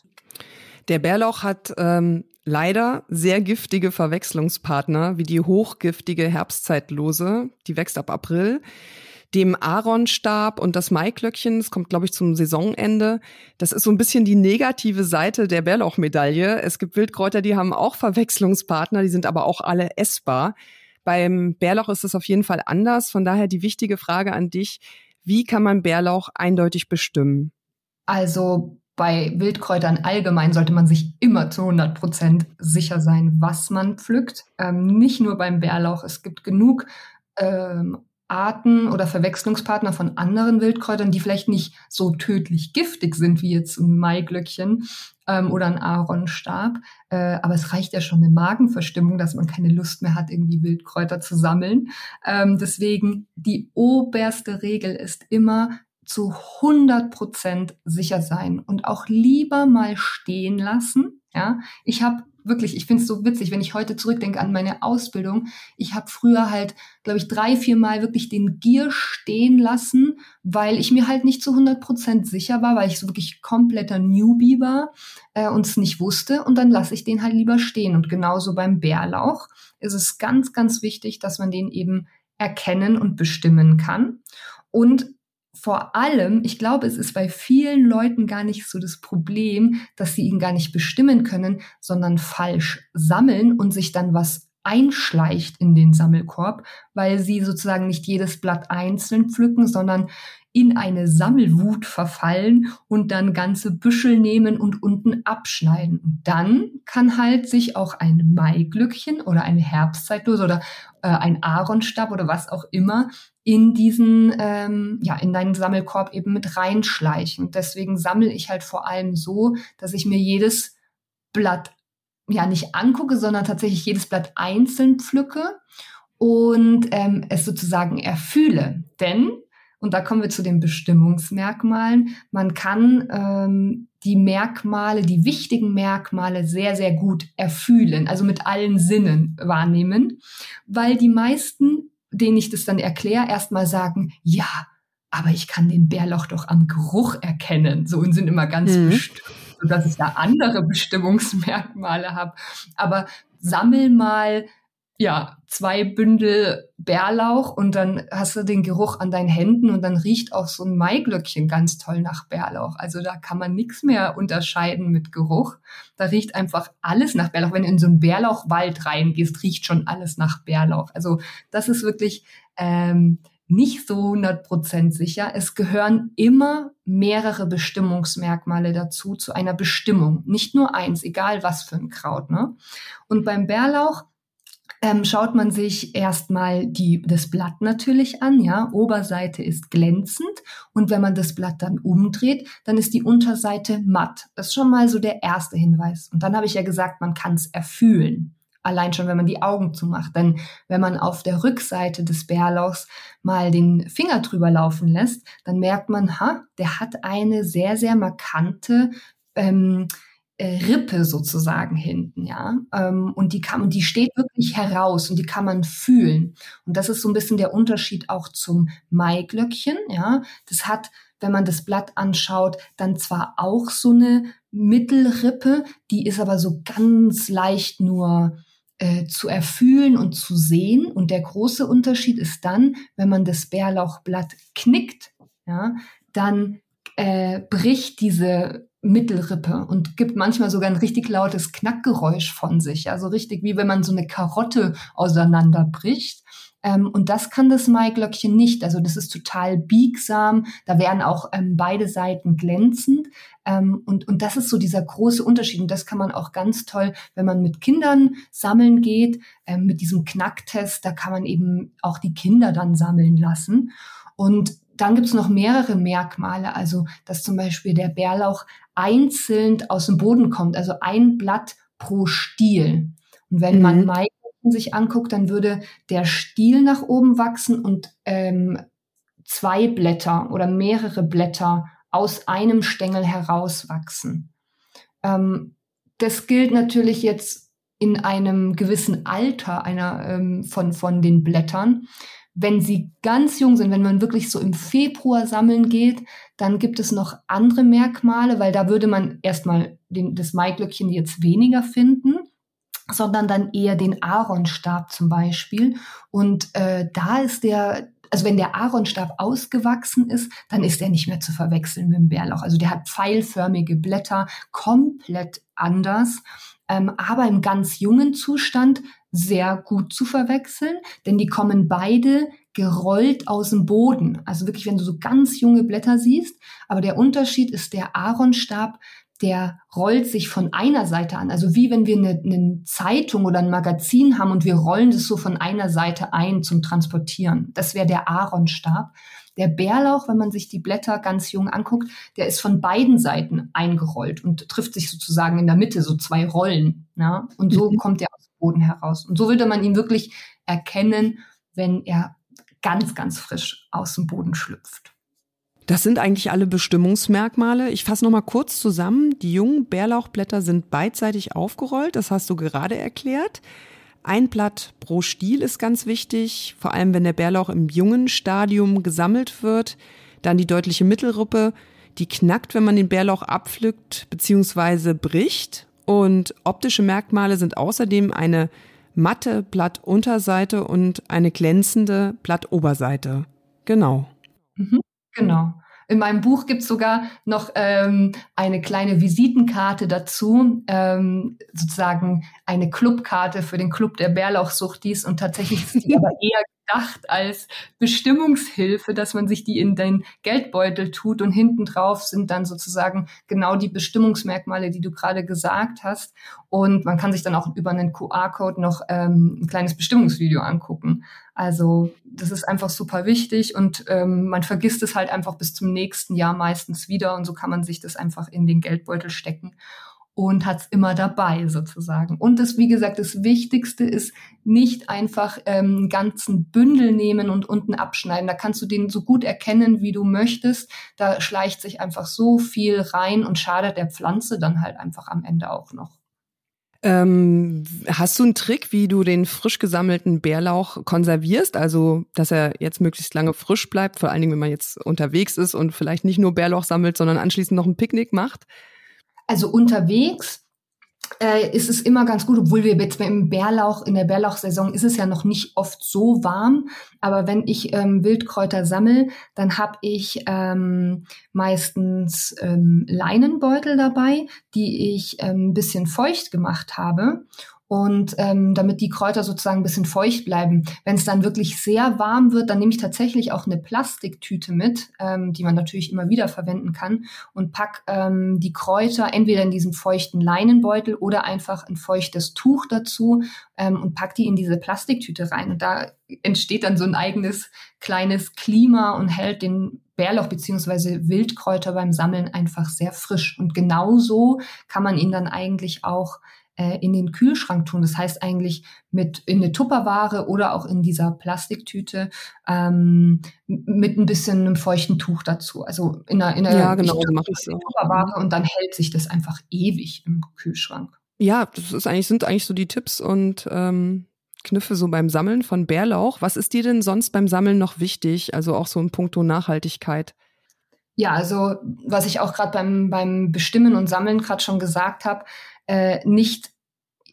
Der Bärlauch hat ähm, leider sehr giftige Verwechslungspartner, wie die hochgiftige Herbstzeitlose, die wächst ab April, dem Aaronstab und das Maiklöckchen, das kommt, glaube ich, zum Saisonende. Das ist so ein bisschen die negative Seite der Bärlauchmedaille. Es gibt Wildkräuter, die haben auch Verwechslungspartner, die sind aber auch alle essbar. Beim Bärlauch ist es auf jeden Fall anders. Von daher die wichtige Frage an dich, wie kann man Bärlauch eindeutig bestimmen? Also bei Wildkräutern allgemein sollte man sich immer zu 100 Prozent sicher sein, was man pflückt. Ähm, nicht nur beim Bärlauch. Es gibt genug ähm, Arten oder Verwechslungspartner von anderen Wildkräutern, die vielleicht nicht so tödlich giftig sind wie jetzt ein Maiglöckchen ähm, oder ein Aaronstab. Äh, aber es reicht ja schon eine Magenverstimmung, dass man keine Lust mehr hat, irgendwie Wildkräuter zu sammeln. Ähm, deswegen die oberste Regel ist immer, zu 100 Prozent sicher sein und auch lieber mal stehen lassen. Ja, ich habe wirklich, ich finde es so witzig, wenn ich heute zurückdenke an meine Ausbildung. Ich habe früher halt, glaube ich, drei, vier Mal wirklich den Gier stehen lassen, weil ich mir halt nicht zu 100 Prozent sicher war, weil ich so wirklich kompletter Newbie war äh, und es nicht wusste. Und dann lasse ich den halt lieber stehen. Und genauso beim Bärlauch ist es ganz, ganz wichtig, dass man den eben erkennen und bestimmen kann. Und vor allem, ich glaube, es ist bei vielen Leuten gar nicht so das Problem, dass sie ihn gar nicht bestimmen können, sondern falsch sammeln und sich dann was einschleicht in den Sammelkorb, weil sie sozusagen nicht jedes Blatt einzeln pflücken, sondern in eine Sammelwut verfallen und dann ganze Büschel nehmen und unten abschneiden. Und dann kann halt sich auch ein Maiglückchen oder eine Herbstzeitlose oder äh, ein Aaronstab oder was auch immer in diesen, ähm, ja, in deinen Sammelkorb eben mit reinschleichen. Deswegen sammle ich halt vor allem so, dass ich mir jedes Blatt ja nicht angucke, sondern tatsächlich jedes Blatt einzeln pflücke und ähm, es sozusagen erfühle. Denn, und da kommen wir zu den Bestimmungsmerkmalen, man kann ähm, die Merkmale, die wichtigen Merkmale sehr, sehr gut erfühlen, also mit allen Sinnen wahrnehmen, weil die meisten denen ich das dann erkläre, erstmal sagen, ja, aber ich kann den Bärlauch doch am Geruch erkennen. So und sind immer ganz mhm. bestimmt, sodass ich da andere Bestimmungsmerkmale habe. Aber sammel mal ja, zwei Bündel Bärlauch und dann hast du den Geruch an deinen Händen und dann riecht auch so ein Maiglöckchen ganz toll nach Bärlauch. Also da kann man nichts mehr unterscheiden mit Geruch. Da riecht einfach alles nach Bärlauch. Wenn du in so einen Bärlauchwald reingehst, riecht schon alles nach Bärlauch. Also das ist wirklich ähm, nicht so 100% sicher. Es gehören immer mehrere Bestimmungsmerkmale dazu, zu einer Bestimmung. Nicht nur eins, egal was für ein Kraut. Ne? Und beim Bärlauch ähm, schaut man sich erstmal die, das Blatt natürlich an, ja. Oberseite ist glänzend und wenn man das Blatt dann umdreht, dann ist die Unterseite matt. Das ist schon mal so der erste Hinweis. Und dann habe ich ja gesagt, man kann es erfühlen. Allein schon, wenn man die Augen zumacht. Denn wenn man auf der Rückseite des Bärlauchs mal den Finger drüber laufen lässt, dann merkt man, ha, der hat eine sehr, sehr markante ähm, äh, Rippe sozusagen hinten, ja. Ähm, und die kann, und die steht wirklich heraus und die kann man fühlen. Und das ist so ein bisschen der Unterschied auch zum Maiglöckchen, ja. Das hat, wenn man das Blatt anschaut, dann zwar auch so eine Mittelrippe, die ist aber so ganz leicht nur äh, zu erfühlen und zu sehen. Und der große Unterschied ist dann, wenn man das Bärlauchblatt knickt, ja, dann äh, bricht diese Mittelrippe und gibt manchmal sogar ein richtig lautes Knackgeräusch von sich. Also richtig wie wenn man so eine Karotte auseinanderbricht. Ähm, und das kann das Maiglöckchen nicht. Also das ist total biegsam. Da werden auch ähm, beide Seiten glänzend. Ähm, und, und das ist so dieser große Unterschied. Und das kann man auch ganz toll, wenn man mit Kindern sammeln geht, ähm, mit diesem Knacktest, da kann man eben auch die Kinder dann sammeln lassen. Und dann gibt es noch mehrere Merkmale, also dass zum Beispiel der Bärlauch einzeln aus dem Boden kommt, also ein Blatt pro Stiel. Und wenn mhm. man Maiglöckchen sich anguckt, dann würde der Stiel nach oben wachsen und ähm, zwei Blätter oder mehrere Blätter aus einem Stängel herauswachsen. Ähm, das gilt natürlich jetzt in einem gewissen Alter einer ähm, von von den Blättern. Wenn sie ganz jung sind, wenn man wirklich so im Februar sammeln geht, dann gibt es noch andere Merkmale, weil da würde man erstmal den, das Maiglöckchen jetzt weniger finden sondern dann eher den Aaronstab zum Beispiel. Und äh, da ist der, also wenn der Aaronstab ausgewachsen ist, dann ist er nicht mehr zu verwechseln mit dem Bärlauch. Also der hat pfeilförmige Blätter, komplett anders, ähm, aber im ganz jungen Zustand sehr gut zu verwechseln, denn die kommen beide gerollt aus dem Boden. Also wirklich, wenn du so ganz junge Blätter siehst. Aber der Unterschied ist, der Aaronstab, der rollt sich von einer Seite an. Also wie wenn wir eine, eine Zeitung oder ein Magazin haben und wir rollen das so von einer Seite ein zum Transportieren. Das wäre der Aaronstab. Der Bärlauch, wenn man sich die Blätter ganz jung anguckt, der ist von beiden Seiten eingerollt und trifft sich sozusagen in der Mitte, so zwei Rollen. Ja? Und so mhm. kommt er aus Boden heraus. Und so würde man ihn wirklich erkennen, wenn er ganz, ganz frisch aus dem Boden schlüpft. Das sind eigentlich alle Bestimmungsmerkmale. Ich fasse nochmal kurz zusammen. Die jungen Bärlauchblätter sind beidseitig aufgerollt, das hast du gerade erklärt. Ein Blatt pro Stiel ist ganz wichtig, vor allem wenn der Bärlauch im jungen Stadium gesammelt wird. Dann die deutliche Mittelrippe, die knackt, wenn man den Bärlauch abpflückt bzw. bricht. Und optische Merkmale sind außerdem eine matte Blattunterseite und eine glänzende Blattoberseite. Genau. Mhm, genau. In meinem Buch gibt's sogar noch ähm, eine kleine Visitenkarte dazu, ähm, sozusagen eine Clubkarte für den Club der Bärlauchsuchtis und tatsächlich ist die aber eher gedacht als Bestimmungshilfe, dass man sich die in den Geldbeutel tut und hinten drauf sind dann sozusagen genau die Bestimmungsmerkmale, die du gerade gesagt hast. Und man kann sich dann auch über einen QR-Code noch ähm, ein kleines Bestimmungsvideo angucken. Also das ist einfach super wichtig und ähm, man vergisst es halt einfach bis zum nächsten Jahr meistens wieder und so kann man sich das einfach in den Geldbeutel stecken und hat es immer dabei sozusagen. Und das, wie gesagt, das Wichtigste ist nicht einfach ähm, ganzen Bündel nehmen und unten abschneiden. Da kannst du den so gut erkennen, wie du möchtest. Da schleicht sich einfach so viel rein und schadet der Pflanze dann halt einfach am Ende auch noch. Ähm, hast du einen Trick, wie du den frisch gesammelten Bärlauch konservierst? Also, dass er jetzt möglichst lange frisch bleibt, vor allen Dingen, wenn man jetzt unterwegs ist und vielleicht nicht nur Bärlauch sammelt, sondern anschließend noch ein Picknick macht? Also unterwegs äh, ist es immer ganz gut, obwohl wir jetzt im Bärlauch, in der Bärlauchsaison ist es ja noch nicht oft so warm. Aber wenn ich ähm, Wildkräuter sammle, dann habe ich ähm, meistens ähm, Leinenbeutel dabei, die ich ähm, ein bisschen feucht gemacht habe. Und ähm, damit die Kräuter sozusagen ein bisschen feucht bleiben. Wenn es dann wirklich sehr warm wird, dann nehme ich tatsächlich auch eine Plastiktüte mit, ähm, die man natürlich immer wieder verwenden kann und pack ähm, die Kräuter entweder in diesen feuchten Leinenbeutel oder einfach ein feuchtes Tuch dazu ähm, und pack die in diese Plastiktüte rein. Und da entsteht dann so ein eigenes kleines Klima und hält den Bärlauch beziehungsweise Wildkräuter beim Sammeln einfach sehr frisch. Und genauso kann man ihn dann eigentlich auch äh, in den Kühlschrank tun. Das heißt eigentlich mit in eine Tupperware oder auch in dieser Plastiktüte ähm, mit ein bisschen einem feuchten Tuch dazu. Also in einer, in einer ja, genau, so mache ich so. Tupperware und dann hält sich das einfach ewig im Kühlschrank. Ja, das ist eigentlich, sind eigentlich so die Tipps und ähm, Kniffe so beim Sammeln von Bärlauch. Was ist dir denn sonst beim Sammeln noch wichtig? Also auch so in puncto Nachhaltigkeit? Ja, also was ich auch gerade beim, beim Bestimmen und Sammeln gerade schon gesagt habe, äh, nicht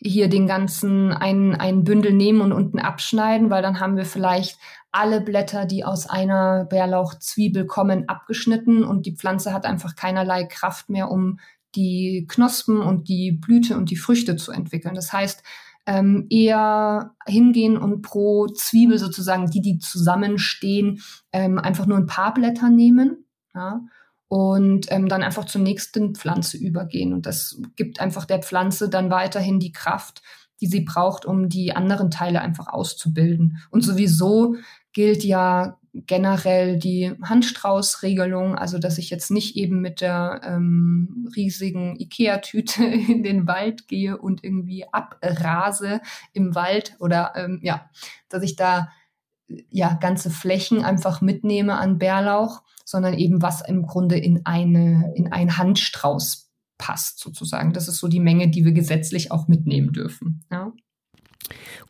hier den ganzen ein, ein Bündel nehmen und unten abschneiden, weil dann haben wir vielleicht alle Blätter, die aus einer Bärlauchzwiebel kommen, abgeschnitten und die Pflanze hat einfach keinerlei Kraft mehr, um die Knospen und die Blüte und die Früchte zu entwickeln. Das heißt, ähm, eher hingehen und pro Zwiebel sozusagen, die, die zusammenstehen, ähm, einfach nur ein paar Blätter nehmen. Ja, und ähm, dann einfach zur nächsten Pflanze übergehen. Und das gibt einfach der Pflanze dann weiterhin die Kraft, die sie braucht, um die anderen Teile einfach auszubilden. Und sowieso gilt ja generell die Handstraußregelung, also dass ich jetzt nicht eben mit der ähm, riesigen Ikea-Tüte in den Wald gehe und irgendwie abrase im Wald oder ähm, ja, dass ich da ja ganze Flächen einfach mitnehme an Bärlauch, sondern eben was im Grunde in eine, in einen Handstrauß passt sozusagen. Das ist so die Menge, die wir gesetzlich auch mitnehmen dürfen. Ja.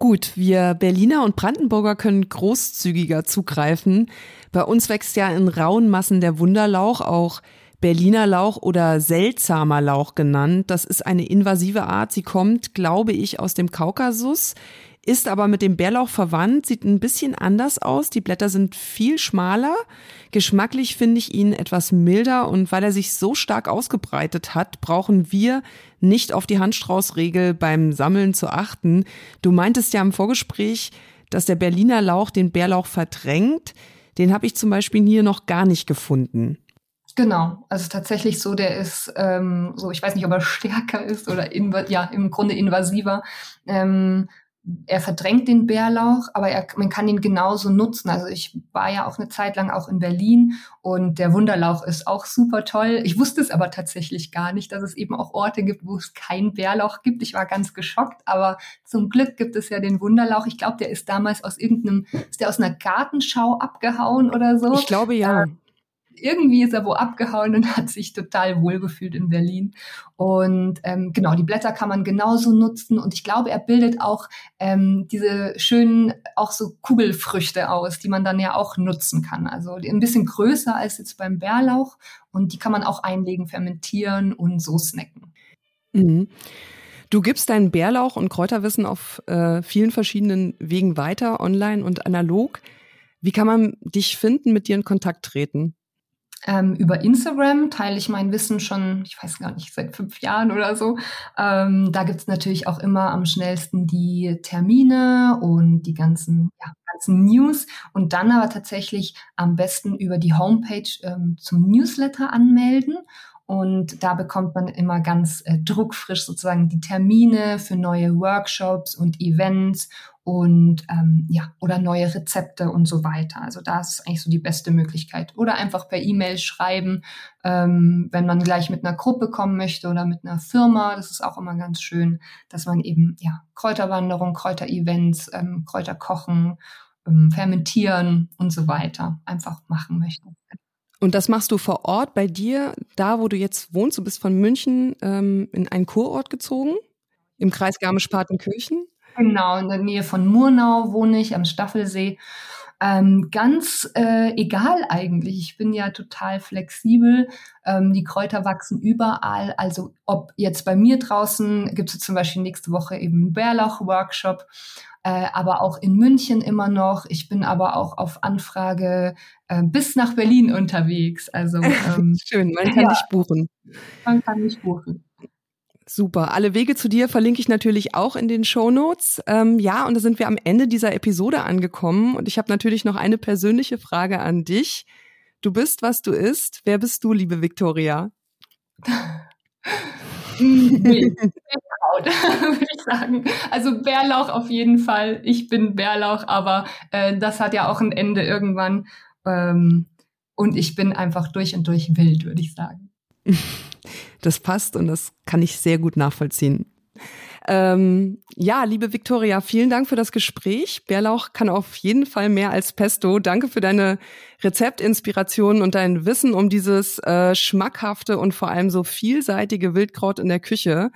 Gut, wir Berliner und Brandenburger können großzügiger zugreifen. Bei uns wächst ja in rauen Massen der Wunderlauch, auch Berliner Lauch oder seltsamer Lauch genannt. Das ist eine invasive Art. Sie kommt, glaube ich, aus dem Kaukasus ist aber mit dem Bärlauch verwandt, sieht ein bisschen anders aus. Die Blätter sind viel schmaler. Geschmacklich finde ich ihn etwas milder und weil er sich so stark ausgebreitet hat, brauchen wir nicht auf die Handstraußregel beim Sammeln zu achten. Du meintest ja im Vorgespräch, dass der Berliner Lauch den Bärlauch verdrängt. Den habe ich zum Beispiel hier noch gar nicht gefunden. Genau, also tatsächlich so, der ist ähm, so, ich weiß nicht, ob er stärker ist oder ja, im Grunde invasiver. Ähm, er verdrängt den Bärlauch, aber er, man kann ihn genauso nutzen. Also ich war ja auch eine Zeit lang auch in Berlin und der Wunderlauch ist auch super toll. Ich wusste es aber tatsächlich gar nicht, dass es eben auch Orte gibt, wo es keinen Bärlauch gibt. Ich war ganz geschockt, aber zum Glück gibt es ja den Wunderlauch. Ich glaube, der ist damals aus irgendeinem, ist der aus einer Gartenschau abgehauen oder so? Ich glaube ja. Äh, irgendwie ist er wo abgehauen und hat sich total wohlgefühlt in Berlin. Und ähm, genau, die Blätter kann man genauso nutzen. Und ich glaube, er bildet auch ähm, diese schönen, auch so Kugelfrüchte aus, die man dann ja auch nutzen kann. Also ein bisschen größer als jetzt beim Bärlauch. Und die kann man auch einlegen, fermentieren und so snacken. Mhm. Du gibst deinen Bärlauch und Kräuterwissen auf äh, vielen verschiedenen Wegen weiter, online und analog. Wie kann man dich finden, mit dir in Kontakt treten? Ähm, über Instagram teile ich mein Wissen schon, ich weiß gar nicht, seit fünf Jahren oder so. Ähm, da gibt's natürlich auch immer am schnellsten die Termine und die ganzen, ja, ganzen News und dann aber tatsächlich am besten über die Homepage ähm, zum Newsletter anmelden. Und da bekommt man immer ganz äh, druckfrisch sozusagen die Termine für neue Workshops und Events und ähm, ja, oder neue Rezepte und so weiter. Also da ist eigentlich so die beste Möglichkeit. Oder einfach per E-Mail schreiben, ähm, wenn man gleich mit einer Gruppe kommen möchte oder mit einer Firma. Das ist auch immer ganz schön, dass man eben ja Kräuterwanderung, Kräuterevents, ähm, Kräuterkochen, ähm, fermentieren und so weiter einfach machen möchte. Und das machst du vor Ort bei dir, da wo du jetzt wohnst. Du bist von München ähm, in einen Kurort gezogen, im Kreis Garmisch-Partenkirchen. Genau, in der Nähe von Murnau wohne ich am Staffelsee. Ähm, ganz äh, egal eigentlich. Ich bin ja total flexibel. Ähm, die Kräuter wachsen überall. Also ob jetzt bei mir draußen gibt es zum Beispiel nächste Woche eben einen Bärlauch-Workshop, äh, aber auch in München immer noch. Ich bin aber auch auf Anfrage äh, bis nach Berlin unterwegs. Also ähm, schön, man kann ja, dich buchen. Man kann mich buchen. Super. Alle Wege zu dir verlinke ich natürlich auch in den Show Notes. Ähm, ja, und da sind wir am Ende dieser Episode angekommen. Und ich habe natürlich noch eine persönliche Frage an dich. Du bist, was du isst. Wer bist du, liebe Viktoria? nee, würde ich sagen. Also Bärlauch auf jeden Fall. Ich bin Bärlauch, aber äh, das hat ja auch ein Ende irgendwann. Ähm, und ich bin einfach durch und durch wild, würde ich sagen. Das passt und das kann ich sehr gut nachvollziehen. Ähm, ja, liebe Viktoria, vielen Dank für das Gespräch. Bärlauch kann auf jeden Fall mehr als Pesto. Danke für deine Rezeptinspiration und dein Wissen um dieses äh, schmackhafte und vor allem so vielseitige Wildkraut in der Küche.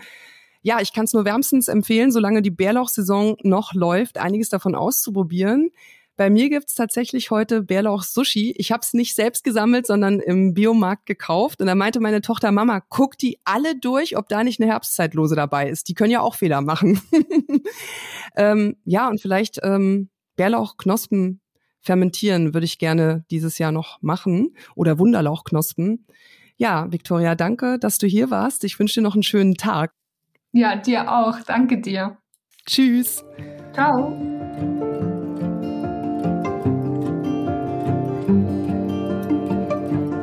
Ja, ich kann es nur wärmstens empfehlen, solange die Bärlauchsaison noch läuft, einiges davon auszuprobieren. Bei mir gibt's tatsächlich heute Bärlauch-Sushi. Ich habe es nicht selbst gesammelt, sondern im Biomarkt gekauft. Und da meinte meine Tochter, Mama, guck die alle durch, ob da nicht eine Herbstzeitlose dabei ist. Die können ja auch Fehler machen. ähm, ja, und vielleicht ähm, Bärlauchknospen fermentieren würde ich gerne dieses Jahr noch machen. Oder Wunderlauchknospen. Ja, Victoria, danke, dass du hier warst. Ich wünsche dir noch einen schönen Tag. Ja, dir auch. Danke dir. Tschüss. Ciao.